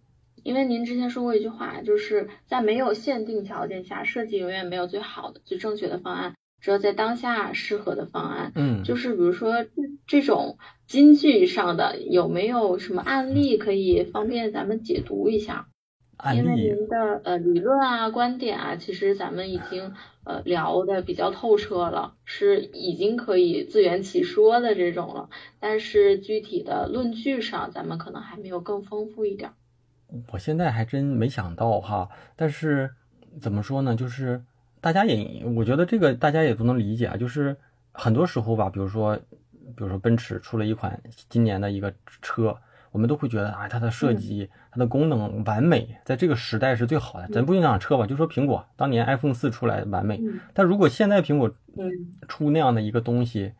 Speaker 2: 因为您之前说过一句话，就是在没有限定条件下，设计永远没有最好的、最正确的方案，只有在当下适合的方案。
Speaker 1: 嗯，
Speaker 2: 就是比如说这种金句上的，有没有什么案例可以方便咱们解读一下？因为您的呃理论啊观点啊，其实咱们已经呃聊的比较透彻了，是已经可以自圆其说的这种了。但是具体的论据上，咱们可能还没有更丰富一点。
Speaker 1: 我现在还真没想到哈，但是怎么说呢？就是大家也，我觉得这个大家也都能理解啊。就是很多时候吧，比如说，比如说奔驰出了一款今年的一个车。我们都会觉得啊，它的设计、它的功能完美，在这个时代是最好的。咱不用讲车吧，就说苹果当年 iPhone 四出来完美。但如果现在苹果出那样的一个东西，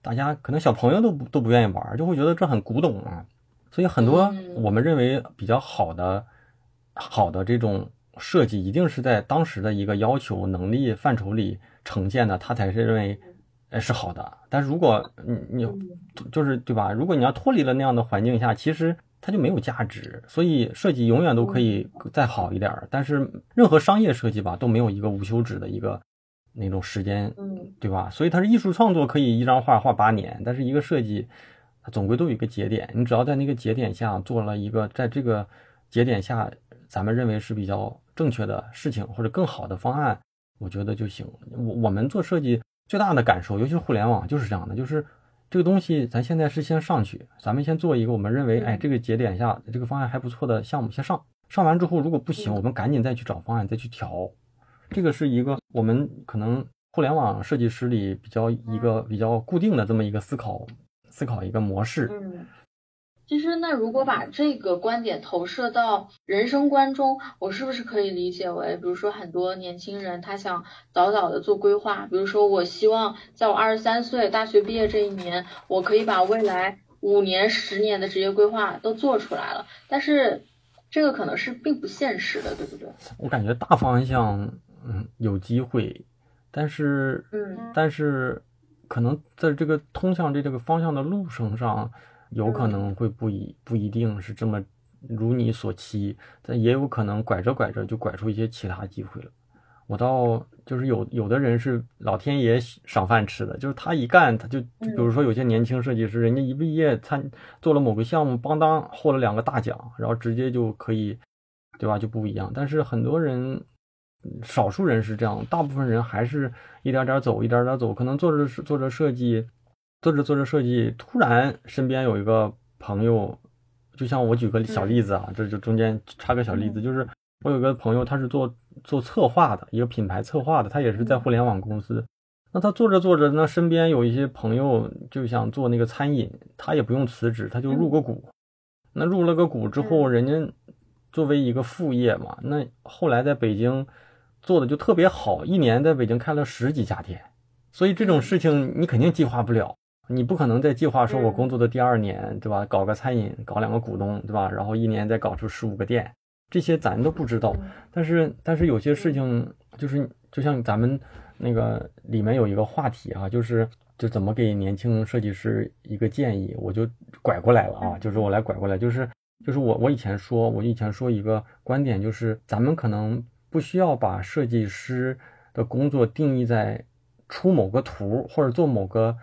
Speaker 1: 大家可能小朋友都不都不愿意玩，就会觉得这很古董啊。所以很多我们认为比较好的、好的这种设计，一定是在当时的一个要求能力范畴里呈现的，它才是认为。哎，是好的，但是如果你你就是对吧？如果你要脱离了那样的环境下，其实它就没有价值。所以设计永远都可以再好一点，但是任何商业设计吧都没有一个无休止的一个那种时间，对吧？所以它是艺术创作，可以一张画画八年，但是一个设计它总归都有一个节点，你只要在那个节点下做了一个，在这个节点下咱们认为是比较正确的事情或者更好的方案，我觉得就行。我我们做设计。最大的感受，尤其是互联网，就是这样的，就是这个东西，咱现在是先上去，咱们先做一个我们认为，哎，这个节点下这个方案还不错的项目，先上。上完之后，如果不行，我们赶紧再去找方案，再去调。这个是一个我们可能互联网设计师里比较一个比较固定的这么一个思考思考一个模式。
Speaker 2: 其实，那如果把这个观点投射到人生观中，我是不是可以理解为，比如说很多年轻人他想早早的做规划，比如说我希望在我二十三岁大学毕业这一年，我可以把未来五年、十年的职业规划都做出来了。但是这个可能是并不现实的，对不对？
Speaker 1: 我感觉大方向，嗯，有机会，但是，
Speaker 2: 嗯，
Speaker 1: 但是可能在这个通向这这个方向的路程上。有可能会不一不一定是这么如你所期，但也有可能拐着拐着就拐出一些其他机会了。我倒就是有有的人是老天爷赏饭吃的，就是他一干他就，比如说有些年轻设计师，人家一毕业参做了某个项目，邦当获了两个大奖，然后直接就可以，对吧？就不一样。但是很多人，少数人是这样，大部分人还是一点点走，一点点走，可能做着做着设计。做着做着设计，突然身边有一个朋友，就像我举个小例子啊，这就中间插个小例子，就是我有个朋友，他是做做策划的，一个品牌策划的，他也是在互联网公司。那他做着做着，那身边有一些朋友就想做那个餐饮，他也不用辞职，他就入个股。那入了个股之后，人家作为一个副业嘛，那后来在北京做的就特别好，一年在北京开了十几家店。所以这种事情你肯定计划不了。你不可能在计划说，我工作的第二年，对吧？搞个餐饮，搞两个股东，对吧？然后一年再搞出十五个店，这些咱都不知道。但是，但是有些事情就是，就像咱们那个里面有一个话题啊，就是就怎么给年轻设计师一个建议，我就拐过来了啊，就是我来拐过来，就是就是我我以前说，我以前说一个观点，就是咱们可能不需要把设计师的工作定义在出某个图或者做某个。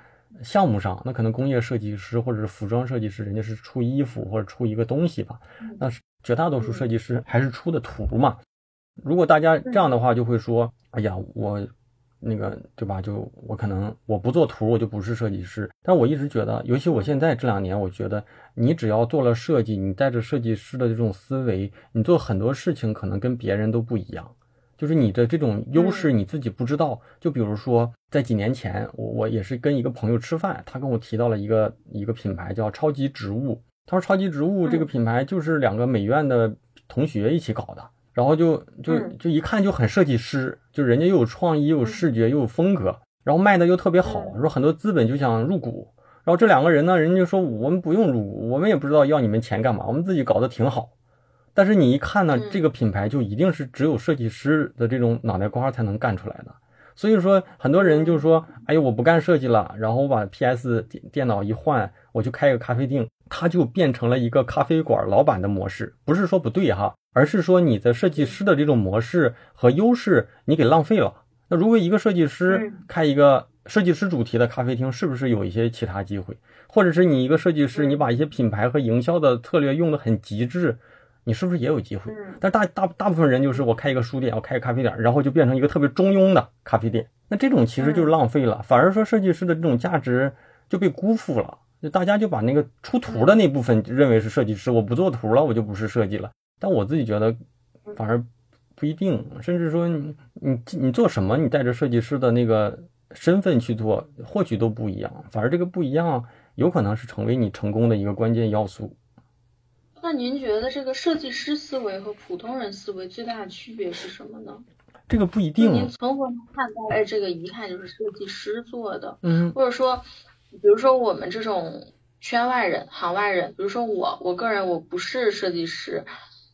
Speaker 1: 项目上，那可能工业设计师或者是服装设计师，人家是出衣服或者出一个东西吧。那绝大多数设计师还是出的图嘛。如果大家这样的话，就会说：“哎呀，我那个对吧？就我可能我不做图，我就不是设计师。但我一直觉得，尤其我现在这两年，我觉得你只要做了设计，你带着设计师的这种思维，你做很多事情可能跟别人都不一样。就是你的这种优势你自己不知道。就比如说，在几年前，我我也是跟一个朋友吃饭，他跟我提到了一个一个品牌叫超级植物。他说超级植物这个品牌就是两个美院的同学一起搞的，然后就就就一看就很设计师，就人家又有创意又有视觉又有风格，然后卖的又特别好，说很多资本就想入股。然后这两个人呢，人家就说我们不用入股，我们也不知道要你们钱干嘛，我们自己搞得挺好。但是你一看呢，这个品牌就一定是只有设计师的这种脑袋瓜才能干出来的。所以说，很多人就是说，哎呦，我不干设计了，然后我把 PS 电电脑一换，我就开个咖啡店，它就变成了一个咖啡馆老板的模式。不是说不对哈，而是说你的设计师的这种模式和优势你给浪费了。那如果一个设计师开一个设计师主题的咖啡厅，是不是有一些其他机会？或者是你一个设计师，你把一些品牌和营销的策略用得很极致？你是不是也有机会？但大大大部分人就是我开一个书店，我开个咖啡店，然后就变成一个特别中庸的咖啡店。那这种其实就是浪费了，反而说设计师的这种价值就被辜负了。就大家就把那个出图的那部分认为是设计师，我不做图了，我就不是设计了。但我自己觉得反而不一定，甚至说你你你做什么，你带着设计师的那个身份去做，或许都不一样。反而这个不一样，有可能是成为你成功的一个关键要素。
Speaker 2: 那您觉得这个设计师思维和普通人思维最大的区别是什么呢？
Speaker 1: 这个不一定。
Speaker 2: 您从何看到？哎，这个一看就是设计师做的。
Speaker 1: 嗯。
Speaker 2: 或者说，比如说我们这种圈外人、行外人，比如说我，我个人我不是设计师，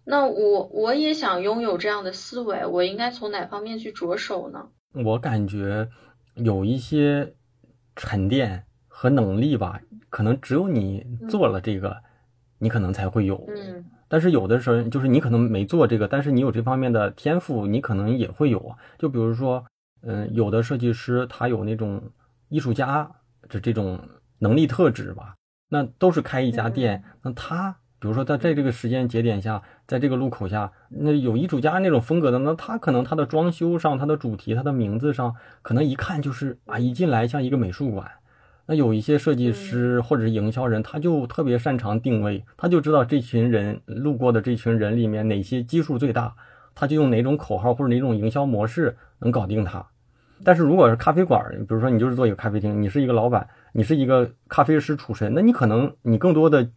Speaker 2: 那我我也想拥有这样的思维，我应该从哪方面去着手呢？
Speaker 1: 我感觉有一些沉淀和能力吧，可能只有你做了这个。你可能才会有，
Speaker 2: 嗯，
Speaker 1: 但是有的时候就是你可能没做这个，但是你有这方面的天赋，你可能也会有啊。就比如说，嗯，有的设计师他有那种艺术家这这种能力特质吧，那都是开一家店，那他比如说在在这个时间节点下，在这个路口下，那有艺术家那种风格的，那他可能他的装修上、他的主题、他的名字上，可能一看就是啊，一进来像一个美术馆。那有一些设计师或者是营销人，他就特别擅长定位，他就知道这群人路过的这群人里面哪些基数最大，他就用哪种口号或者哪种营销模式能搞定他。但是如果是咖啡馆，比如说你就是做一个咖啡厅，你是一个老板，你是一个咖啡师出身，那你可能你更多的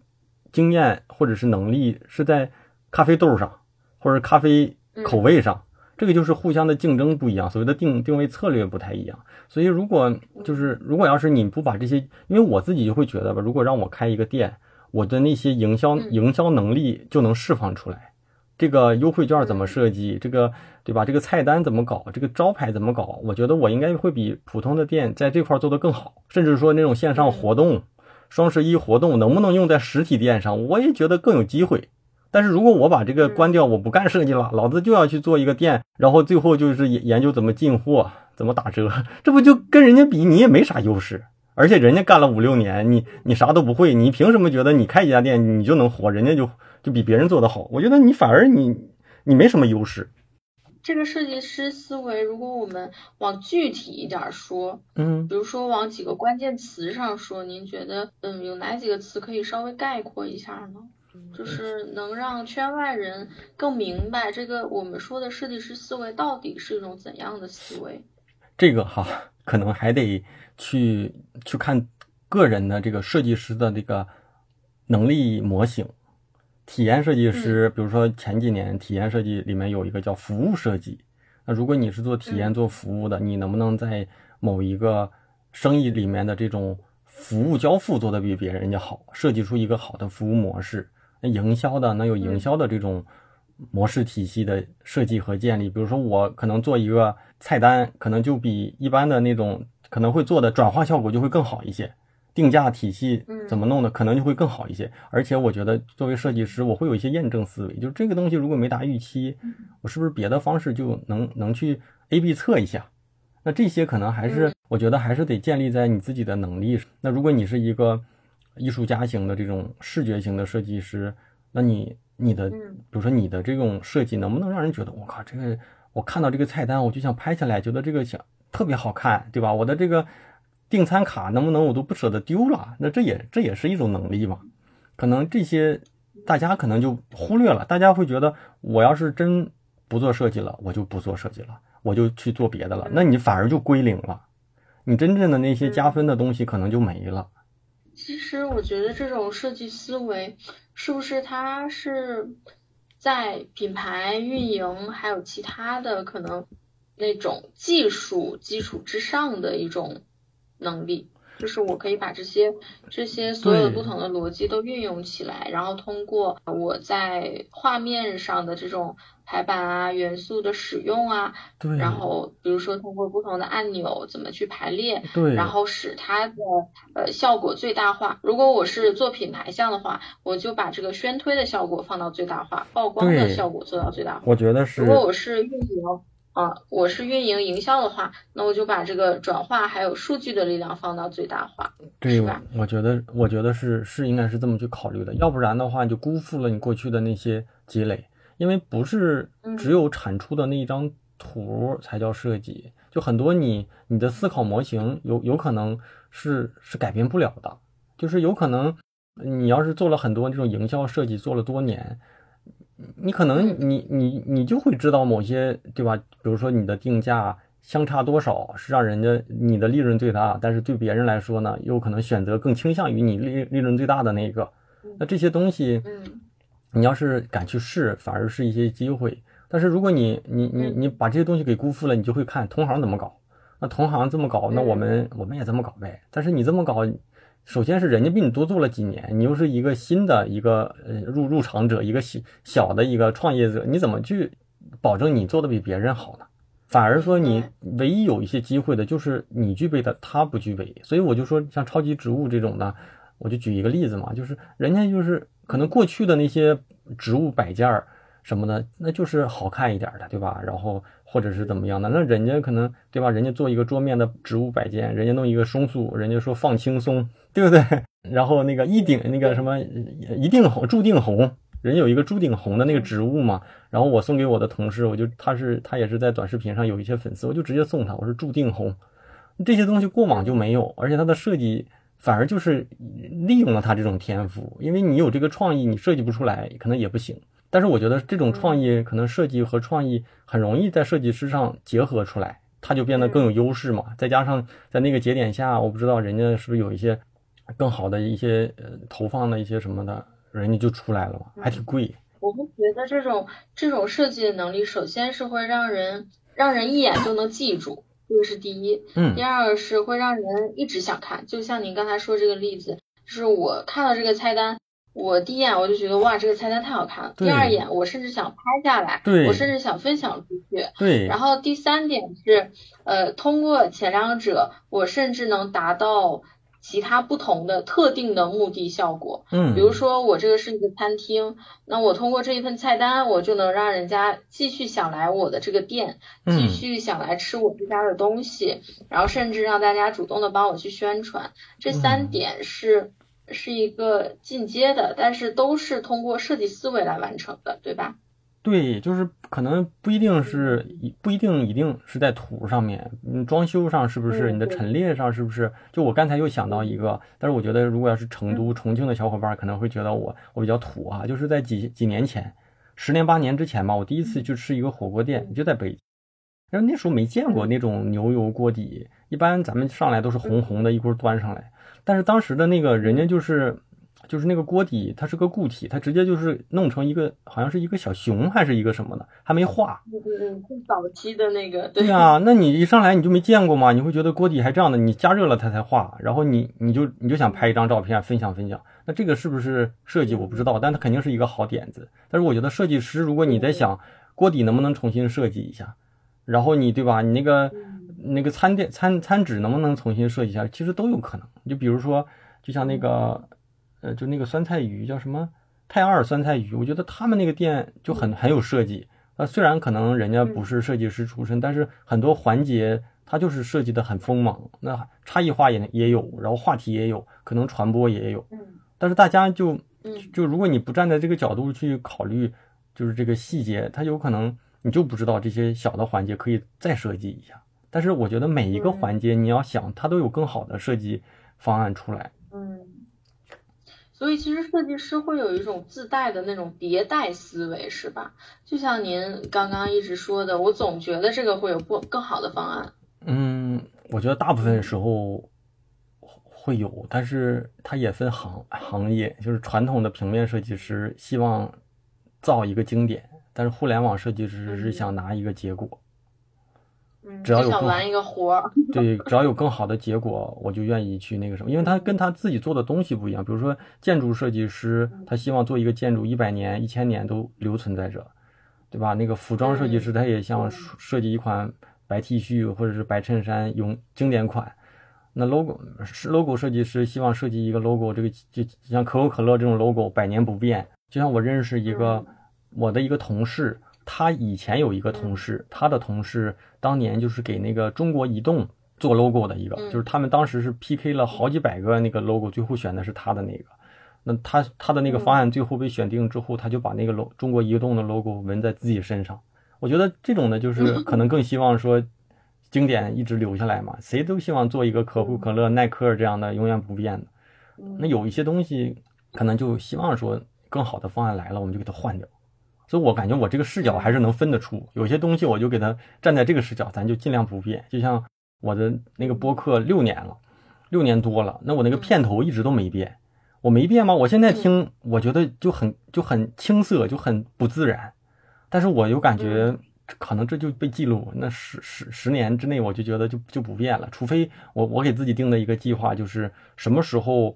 Speaker 1: 经验或者是能力是在咖啡豆上或者咖啡口味上。这个就是互相的竞争不一样，所谓的定定位策略不太一样。所以如果就是如果要是你不把这些，因为我自己就会觉得吧，如果让我开一个店，我的那些营销营销能力就能释放出来。这个优惠券怎么设计？这个对吧？这个菜单怎么搞？这个招牌怎么搞？我觉得我应该会比普通的店在这块做得更好。甚至说那种线上活动，双十一活动能不能用在实体店上？我也觉得更有机会。但是如果我把这个关掉，我不干设计了，老子就要去做一个店，然后最后就是研研究怎么进货，怎么打折，这不就跟人家比，你也没啥优势。而且人家干了五六年，你你啥都不会，你凭什么觉得你开一家店你就能活？人家就就比别人做得好。我觉得你反而你你没什么优势。
Speaker 2: 这个设计师思维，如果我们往具体一点说，
Speaker 1: 嗯，
Speaker 2: 比如说往几个关键词上说，您觉得嗯有哪几个词可以稍微概括一下呢？就是能让圈外人更明白这个我们说的设计师思维到底是一种怎样的思维。
Speaker 1: 这个哈，可能还得去去看个人的这个设计师的这个能力模型。体验设计师，比如说前几年体验设计里面有一个叫服务设计。那如果你是做体验做服务的，你能不能在某一个生意里面的这种服务交付做得比别人家好，设计出一个好的服务模式？那营销的能有营销的这种模式体系的设计和建立，比如说我可能做一个菜单，可能就比一般的那种可能会做的转化效果就会更好一些，定价体系怎么弄的可能就会更好一些。而且我觉得作为设计师，我会有一些验证思维，就是这个东西如果没达预期，我是不是别的方式就能能去 A B 测一下？那这些可能还是我觉得还是得建立在你自己的能力。那如果你是一个。艺术家型的这种视觉型的设计师，那你你的，比如说你的这种设计能不能让人觉得我靠，这个我看到这个菜单我就想拍下来，觉得这个想特别好看，对吧？我的这个订餐卡能不能我都不舍得丢了？那这也这也是一种能力嘛。可能这些大家可能就忽略了，大家会觉得我要是真不做设计了，我就不做设计了，我就去做别的了，那你反而就归零了，你真正的那些加分的东西可能就没了。
Speaker 2: 其实我觉得这种设计思维是不是它是在品牌运营还有其他的可能那种技术基础之上的一种能力？就是我可以把这些这些所有的不同的逻辑都运用起来，然后通过我在画面上的这种排版啊、元素的使用啊，
Speaker 1: 对，
Speaker 2: 然后比如说通过不同的按钮怎么去排列，
Speaker 1: 对，
Speaker 2: 然后使它的呃效果最大化。如果我是做品牌项的话，我就把这个宣推的效果放到最大化，曝光的效果做到最大化。
Speaker 1: 我觉得是。
Speaker 2: 如果我是运营。啊，我是运营营销的话，那我就把这个转化还有数据的力量放到最大化，
Speaker 1: 对吧？我觉得，我觉得是是应该是这么去考虑的，要不然的话，你就辜负了你过去的那些积累。因为不是只有产出的那一张图才叫设计，就很多你你的思考模型有有可能是是改变不了的，就是有可能你要是做了很多这种营销设计，做了多年。你可能你你你就会知道某些对吧？比如说你的定价相差多少是让人家你的利润最大，但是对别人来说呢，又可能选择更倾向于你利利润最大的那个。那这些东西，你要是敢去试，反而是一些机会。但是如果你你你你把这些东西给辜负了，你就会看同行怎么搞。那同行这么搞，那我们我们也这么搞呗。但是你这么搞。首先是人家比你多做了几年，你又是一个新的一个呃入入场者，一个小小的一个创业者，你怎么去保证你做的比别人好呢？反而说你唯一有一些机会的就是你具备的，他不具备。所以我就说像超级植物这种的，我就举一个例子嘛，就是人家就是可能过去的那些植物摆件儿什么的，那就是好看一点的，对吧？然后。或者是怎么样的？那人家可能对吧？人家做一个桌面的植物摆件，人家弄一个松树，人家说放轻松，对不对？然后那个一顶那个什么一定红注定红，人有一个注定红的那个植物嘛。然后我送给我的同事，我就他是他也是在短视频上有一些粉丝，我就直接送他，我说注定红。这些东西过往就没有，而且它的设计反而就是利用了他这种天赋，因为你有这个创意，你设计不出来可能也不行。但是我觉得这种创意可能设计和创意很容易在设计师上结合出来，它就变得更有优势嘛。再加上在那个节点下，我不知道人家是不是有一些更好的一些呃投放的一些什么的，人家就出来了嘛，还挺贵。
Speaker 2: 我们觉得这种这种设计的能力，首先是会让人让人一眼就能记住，这个是第一。
Speaker 1: 嗯。
Speaker 2: 第二是会让人一直想看，就像您刚才说这个例子，就是我看到这个菜单。我第一眼我就觉得哇，这个菜单太好看了。第二眼我甚至想拍下来，我甚至想分享出去。
Speaker 1: 对。
Speaker 2: 然后第三点是，呃，通过前两者，我甚至能达到其他不同的特定的目的效果。
Speaker 1: 嗯。
Speaker 2: 比如说我这个是一个餐厅，那我通过这一份菜单，我就能让人家继续想来我的这个店，继续想来吃我这家的东西，然后甚至让大家主动的帮我去宣传。这三点是。是一个进阶的，但是都是通过设计思维来完成的，对吧？
Speaker 1: 对，就是可能不一定是，不一定一定是在土上面，你，装修上是不是？你的陈列上是不是？就我刚才又想到一个，但是我觉得如果要是成都、重庆的小伙伴可能会觉得我我比较土啊，就是在几几年前，十年八年之前吧，我第一次去吃一个火锅店，就在北，然后那时候没见过那种牛油锅底，一般咱们上来都是红红的一锅端上来。但是当时的那个人家就是，就是那个锅底，它是个固体，它直接就是弄成一个，好像是一个小熊还是一个什么的，还没化。
Speaker 2: 嗯嗯最早期的那个。
Speaker 1: 对啊，那你一上来你就没见过嘛？你会觉得锅底还这样的？你加热了它才化，然后你你就你就想拍一张照片分享分享。那这个是不是设计？我不知道，但它肯定是一个好点子。但是我觉得设计师，如果你在想锅底能不能重新设计一下，然后你对吧？你那个。那个餐店餐餐纸能不能重新设计一下？其实都有可能。就比如说，就像那个，呃，就那个酸菜鱼叫什么泰二酸菜鱼，我觉得他们那个店就很很有设计。呃，虽然可能人家不是设计师出身，但是很多环节他就是设计的很锋芒。那差异化也也有，然后话题也有，可能传播也有。但是大家就就如果你不站在这个角度去考虑，就是这个细节，他有可能你就不知道这些小的环节可以再设计一下。但是我觉得每一个环节，你要想它都有更好的设计方案出来。
Speaker 2: 所以其实设计师会有一种自带的那种迭代思维，是吧？就像您刚刚一直说的，我总觉得这个会有不更好的方案。
Speaker 1: 嗯，我觉得大部分时候会有，但是它也分行行业，就是传统的平面设计师希望造一个经典，但是互联网设计师是想拿一个结果。只要有
Speaker 2: 想玩一个活儿，
Speaker 1: 对，只要有更好的结果，我就愿意去那个什么，因为他跟他自己做的东西不一样。比如说建筑设计师，他希望做一个建筑一百年、一千年都留存在这，对吧？那个服装设计师，他也想设计一款白 T 恤或者是白衬衫，用经典款。那 logo 是 logo 设计师希望设计一个 logo，这个就像可口可乐这种 logo 百年不变。就像我认识一个我的一个同事。他以前有一个同事，他的同事当年就是给那个中国移动做 logo 的一个，就是他们当时是 PK 了好几百个那个 logo，最后选的是他的那个。那他他的那个方案最后被选定之后，他就把那个 logo 中国移动的 logo 纹在自己身上。我觉得这种呢，就是可能更希望说经典一直留下来嘛。谁都希望做一个可口可乐、耐克这样的永远不变的。那有一些东西可能就希望说更好的方案来了，我们就给它换掉。所以我感觉我这个视角还是能分得出，有些东西我就给他站在这个视角，咱就尽量不变。就像我的那个播客六年了，六年多了，那我那个片头一直都没变，我没变吗？我现在听，我觉得就很就很青涩，就很不自然。但是我又感觉可能这就被记录，那十十十年之内，我就觉得就就不变了。除非我我给自己定的一个计划，就是什么时候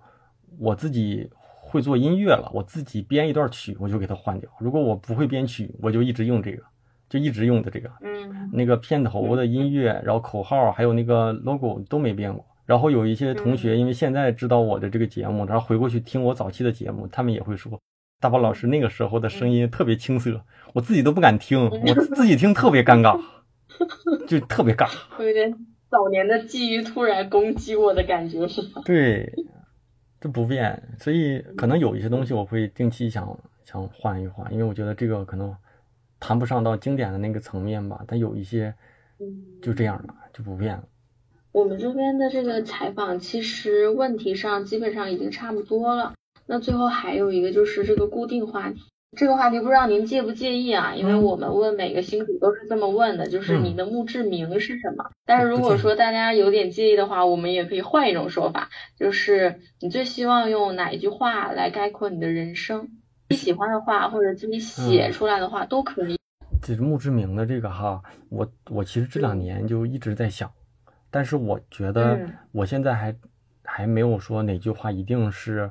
Speaker 1: 我自己。会做音乐了，我自己编一段曲，我就给它换掉。如果我不会编曲，我就一直用这个，就一直用的这个。
Speaker 2: 嗯，
Speaker 1: 那个片头的音乐，然后口号，还有那个 logo 都没变过。然后有一些同学，因为现在知道我的这个节目，然后回过去听我早期的节目，他们也会说，大宝老师那个时候的声音特别青涩，我自己都不敢听，我自己听特别尴尬，就特别尬。
Speaker 2: 有点早年的记忆突然攻击我的感觉是吗？
Speaker 1: 对。这不变，所以可能有一些东西我会定期想想换一换，因为我觉得这个可能谈不上到经典的那个层面吧。但有一些就这样了，就不变了。
Speaker 2: 我们这边的这个采访其实问题上基本上已经差不多了，那最后还有一个就是这个固定话题。这个话题不知道您介不介意啊？因为我们问每个新主都是这么问的，就是你的墓志铭是什么？但是如果说大家有点介意的话，我们也可以换一种说法，就是你最希望用哪一句话来概括你的人生？你喜欢的话或者自己写出来的话都可以。
Speaker 1: 这墓志铭的这个哈，我我其实这两年就一直在想，但是我觉得我现在还还没有说哪句话一定是。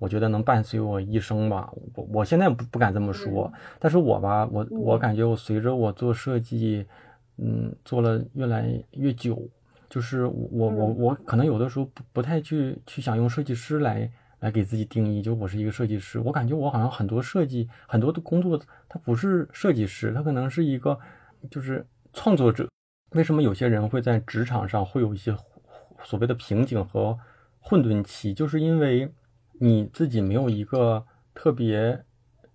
Speaker 1: 我觉得能伴随我一生吧，我我现在不不敢这么说，但是我吧，我我感觉我随着我做设计，嗯，做了越来越久，就是我我我可能有的时候不不太去去想用设计师来来给自己定义，就我是一个设计师，我感觉我好像很多设计很多的工作，他不是设计师，他可能是一个就是创作者。为什么有些人会在职场上会有一些所谓的瓶颈和混沌期，就是因为。你自己没有一个特别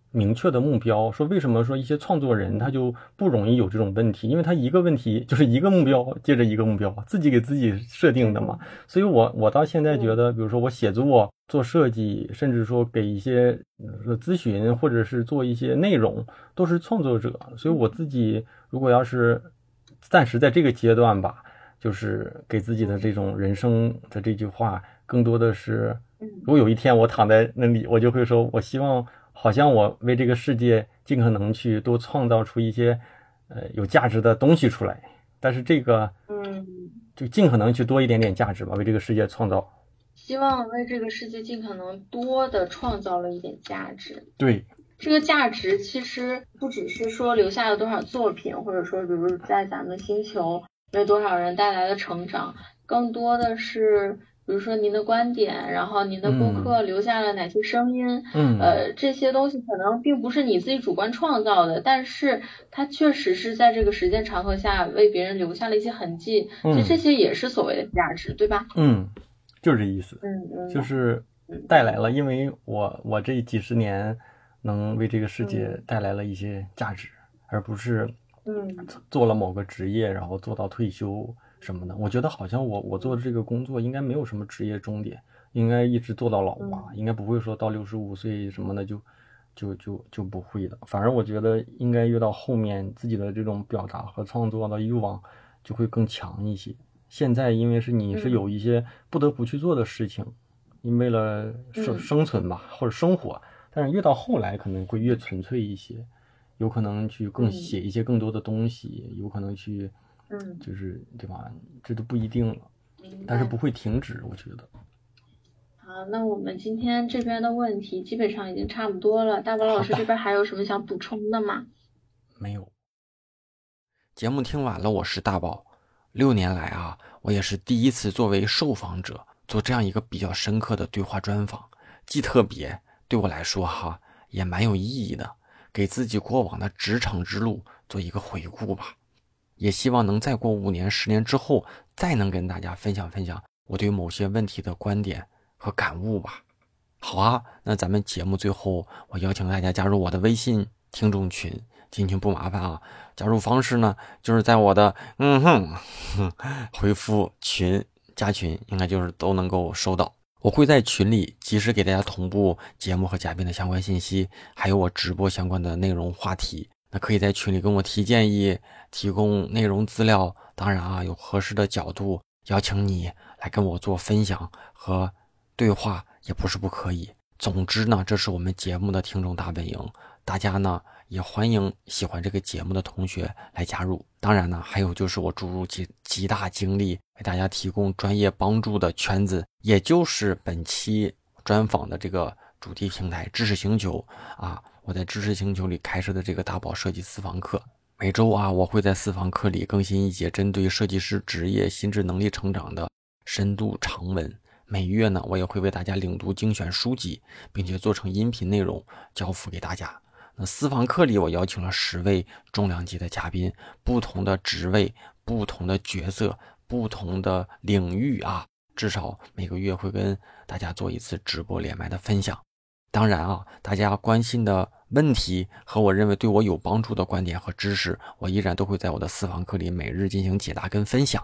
Speaker 1: 明确的目标，说为什么说一些创作人他就不容易有这种问题？因为他一个问题就是一个目标接着一个目标，自己给自己设定的嘛。所以，我我到现在觉得，比如说我写作、做设计，甚至说给一些咨询或者是做一些内容，都是创作者。所以，我自己如果要是暂时在这个阶段吧，就是给自己的这种人生的这句话，更多的是。如果有一天我躺在那里，我就会说，我希望好像我为这个世界尽可能去多创造出一些呃有价值的东西出来。但是这个，
Speaker 2: 嗯，
Speaker 1: 就尽可能去多一点点价值吧，为这个世界创造。
Speaker 2: 希望为这个世界尽可能多的创造了一点价值。
Speaker 1: 对，
Speaker 2: 这个价值其实不只是说留下了多少作品，或者说比如在咱们星球为多少人带来了成长，更多的是。比如说您的观点，然后您的顾客留下了哪些声音？
Speaker 1: 嗯，
Speaker 2: 呃，这些东西可能并不是你自己主观创造的，但是它确实是在这个时间长河下为别人留下了一些痕迹。嗯，这些也是所谓的价值，对吧？
Speaker 1: 嗯，就是这意思。
Speaker 2: 嗯嗯，
Speaker 1: 就是带来了，因为我我这几十年能为这个世界带来了一些价值，而不是
Speaker 2: 嗯
Speaker 1: 做了某个职业然后做到退休。什么的。我觉得好像我我做的这个工作应该没有什么职业终点，应该一直做到老吧，应该不会说到六十五岁什么的就就就就不会的。反而我觉得应该越到后面，自己的这种表达和创作的欲望就会更强一些。现在因为是你是有一些不得不去做的事情，因为了生生存吧或者生活，但是越到后来可能会越纯粹一些。有可能去更写一些更多的东西，有可能去，
Speaker 2: 嗯，
Speaker 1: 就是对吧？这都不一定了，但是不会停止，我觉得。
Speaker 2: 好，那我们今天这边的问题基本上已经差不多了。大宝老师这边还有什么想补充的吗？
Speaker 1: 没有。节目听完了，我是大宝。六年来啊，我也是第一次作为受访者做这样一个比较深刻的对话专访，既特别，对我来说哈，也蛮有意义的。给自己过往的职场之路做一个回顾吧，也希望能再过五年、十年之后，再能跟大家分享分享我对某些问题的观点和感悟吧。好啊，那咱们节目最后，我邀请大家加入我的微信听众群，进群不麻烦啊。加入方式呢，就是在我的嗯哼哼 回复群加群，应该就是都能够收到。我会在群里及时给大家同步节目和嘉宾的相关信息，还有我直播相关的内容话题。那可以在群里跟我提建议，提供内容资料。当然啊，有合适的角度邀请你来跟我做分享和对话，也不是不可以。总之呢，这是我们节目的听众大本营，大家呢。也欢迎喜欢这个节目的同学来加入。当然呢，还有就是我注入极极大精力为大家提供专业帮助的圈子，也就是本期专访的这个主题平台知识星球啊。我在知识星球里开设的这个大宝设计私房课，每周啊，我会在私房课里更新一节针对设计师职业心智能力成长的深度长文。每月呢，我也会为大家领读精选书籍，并且做成音频内容交付给大家。那私房课里，我邀请了十位重量级的嘉宾，不同的职位、不同的角色、不同的领域啊，至少每个月会跟大家做一次直播连麦的分享。当然啊，大家关心的问题和我认为对我有帮助的观点和知识，我依然都会在我的私房课里每日进行解答跟分享。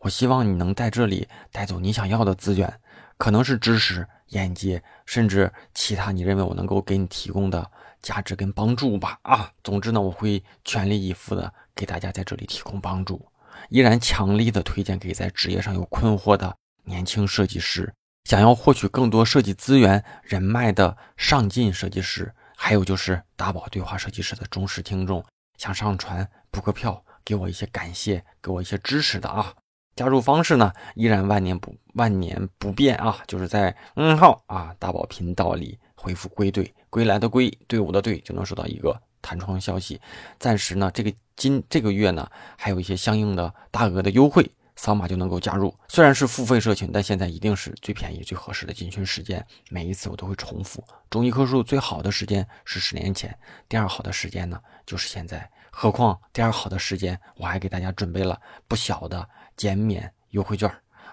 Speaker 1: 我希望你能在这里带走你想要的资源，可能是知识、眼界，甚至其他你认为我能够给你提供的。价值跟帮助吧啊！总之呢，我会全力以赴的给大家在这里提供帮助，依然强力的推荐给在职业上有困惑的年轻设计师，想要获取更多设计资源人脉的上进设计师，还有就是大宝对话设计师的忠实听众，想上传补个票，给我一些感谢，给我一些支持的啊！加入方式呢，依然万年不万年不变啊，就是在嗯号啊大宝频道里。回复归队，归来的归，队伍的队，就能收到一个弹窗消息。暂时呢，这个今这个月呢，还有一些相应的大额的优惠，扫码就能够加入。虽然是付费社群，但现在一定是最便宜、最合适的进群时间。每一次我都会重复，种一棵树最好的时间是十年前，第二好的时间呢就是现在。何况第二好的时间，我还给大家准备了不小的减免优惠券。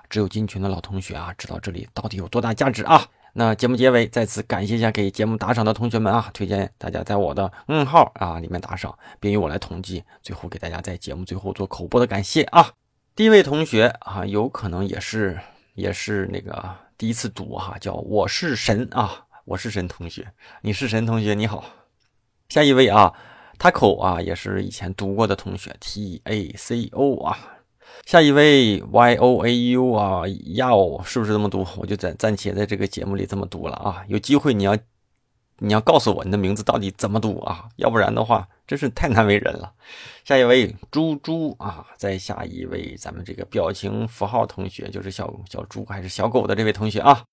Speaker 1: 只有进群的老同学啊，知道这里到底有多大价值啊！那节目结尾再次感谢一下给节目打赏的同学们啊！推荐大家在我的嗯号啊里面打赏，并由我来统计，最后给大家在节目最后做口播的感谢啊！第一位同学啊，有可能也是也是那个第一次读哈，叫我是神啊，我是神同学，你是神同学你好。下一位啊，Taco 啊，也是以前读过的同学，T A C O 啊。下一位 y o a u 啊，要是不是这么读？我就暂暂且在这个节目里这么读了啊。有机会你要你要告诉我你的名字到底怎么读啊，要不然的话真是太难为人了。下一位猪猪啊，再下一位咱们这个表情符号同学，就是小小猪还是小狗的这位同学啊，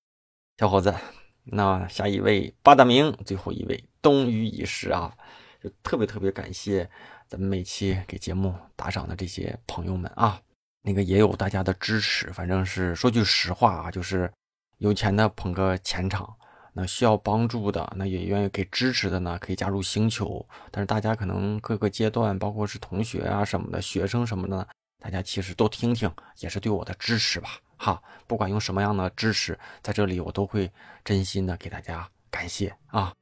Speaker 1: 小伙子。那下一位八大名，最后一位冬雨已逝啊，就特别特别感谢咱们每期给节目打赏的这些朋友们啊。那个也有大家的支持，反正是说句实话啊，就是有钱的捧个钱场，那需要帮助的，那也愿意给支持的呢，可以加入星球。但是大家可能各个阶段，包括是同学啊什么的，学生什么的，大家其实都听听，也是对我的支持吧。哈，不管用什么样的支持，在这里我都会真心的给大家感谢啊。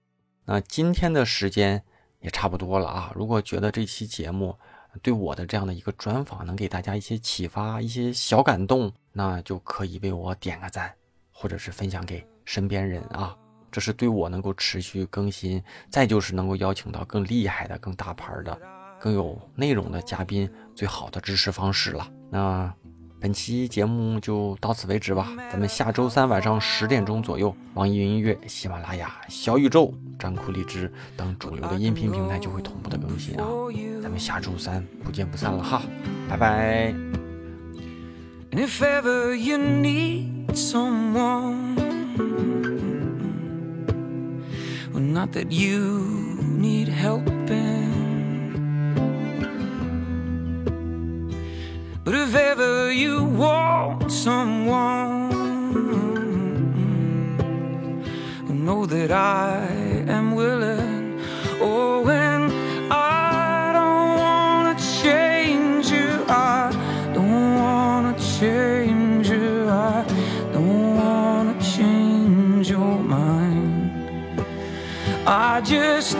Speaker 1: 那今天的时间也差不多了啊，如果觉得这期节目，
Speaker 3: 对我的这样的一个专访能给大家一些启发、一些小感动，那就可以为我点个赞，或者是分享给身边人啊。这是对我能够持续更新，再就是能够邀请到更厉害的、更大牌的、更有内容的嘉宾最好的支持方式了。那。本期节目就到此为止吧，咱们下周三晚上十点钟左右，网易云音乐、喜马拉雅、小宇宙、张酷荔枝等主流的音频平台就会同步的更新啊，咱们下周三不见不散了哈，拜拜。And if ever you need someone Well, not that you need helping, but if ever you want someone, well, know that I. I just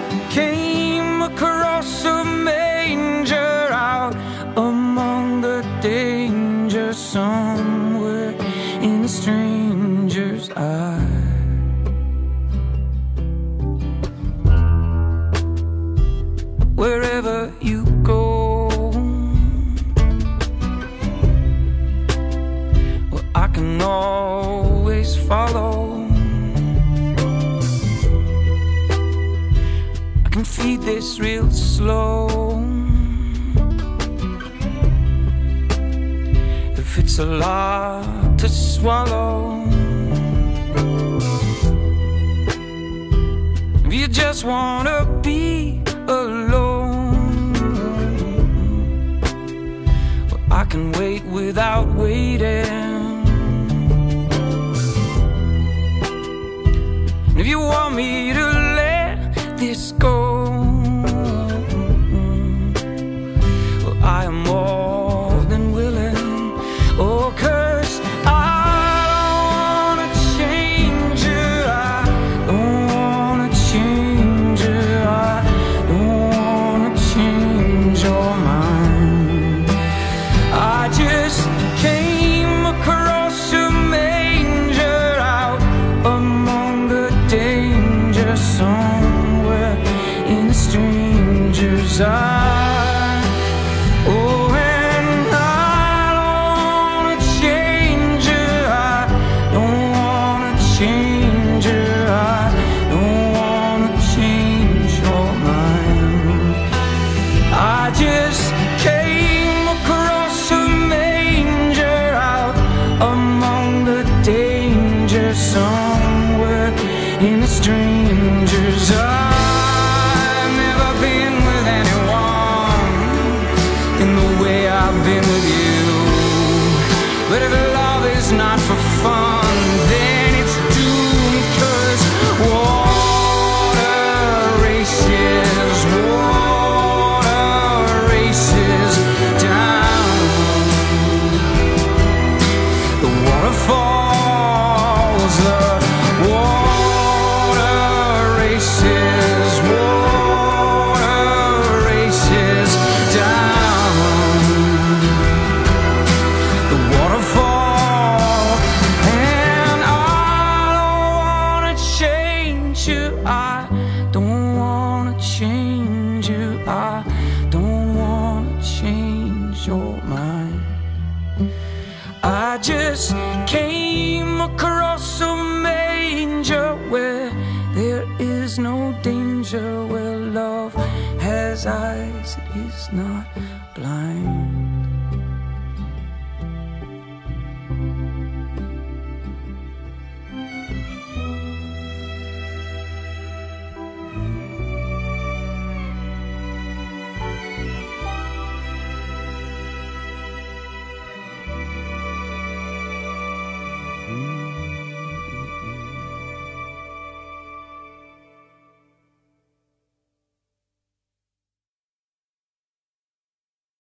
Speaker 3: a lot to swallow. If you just wanna be alone, well, I can wait without waiting. if you want me to let this go,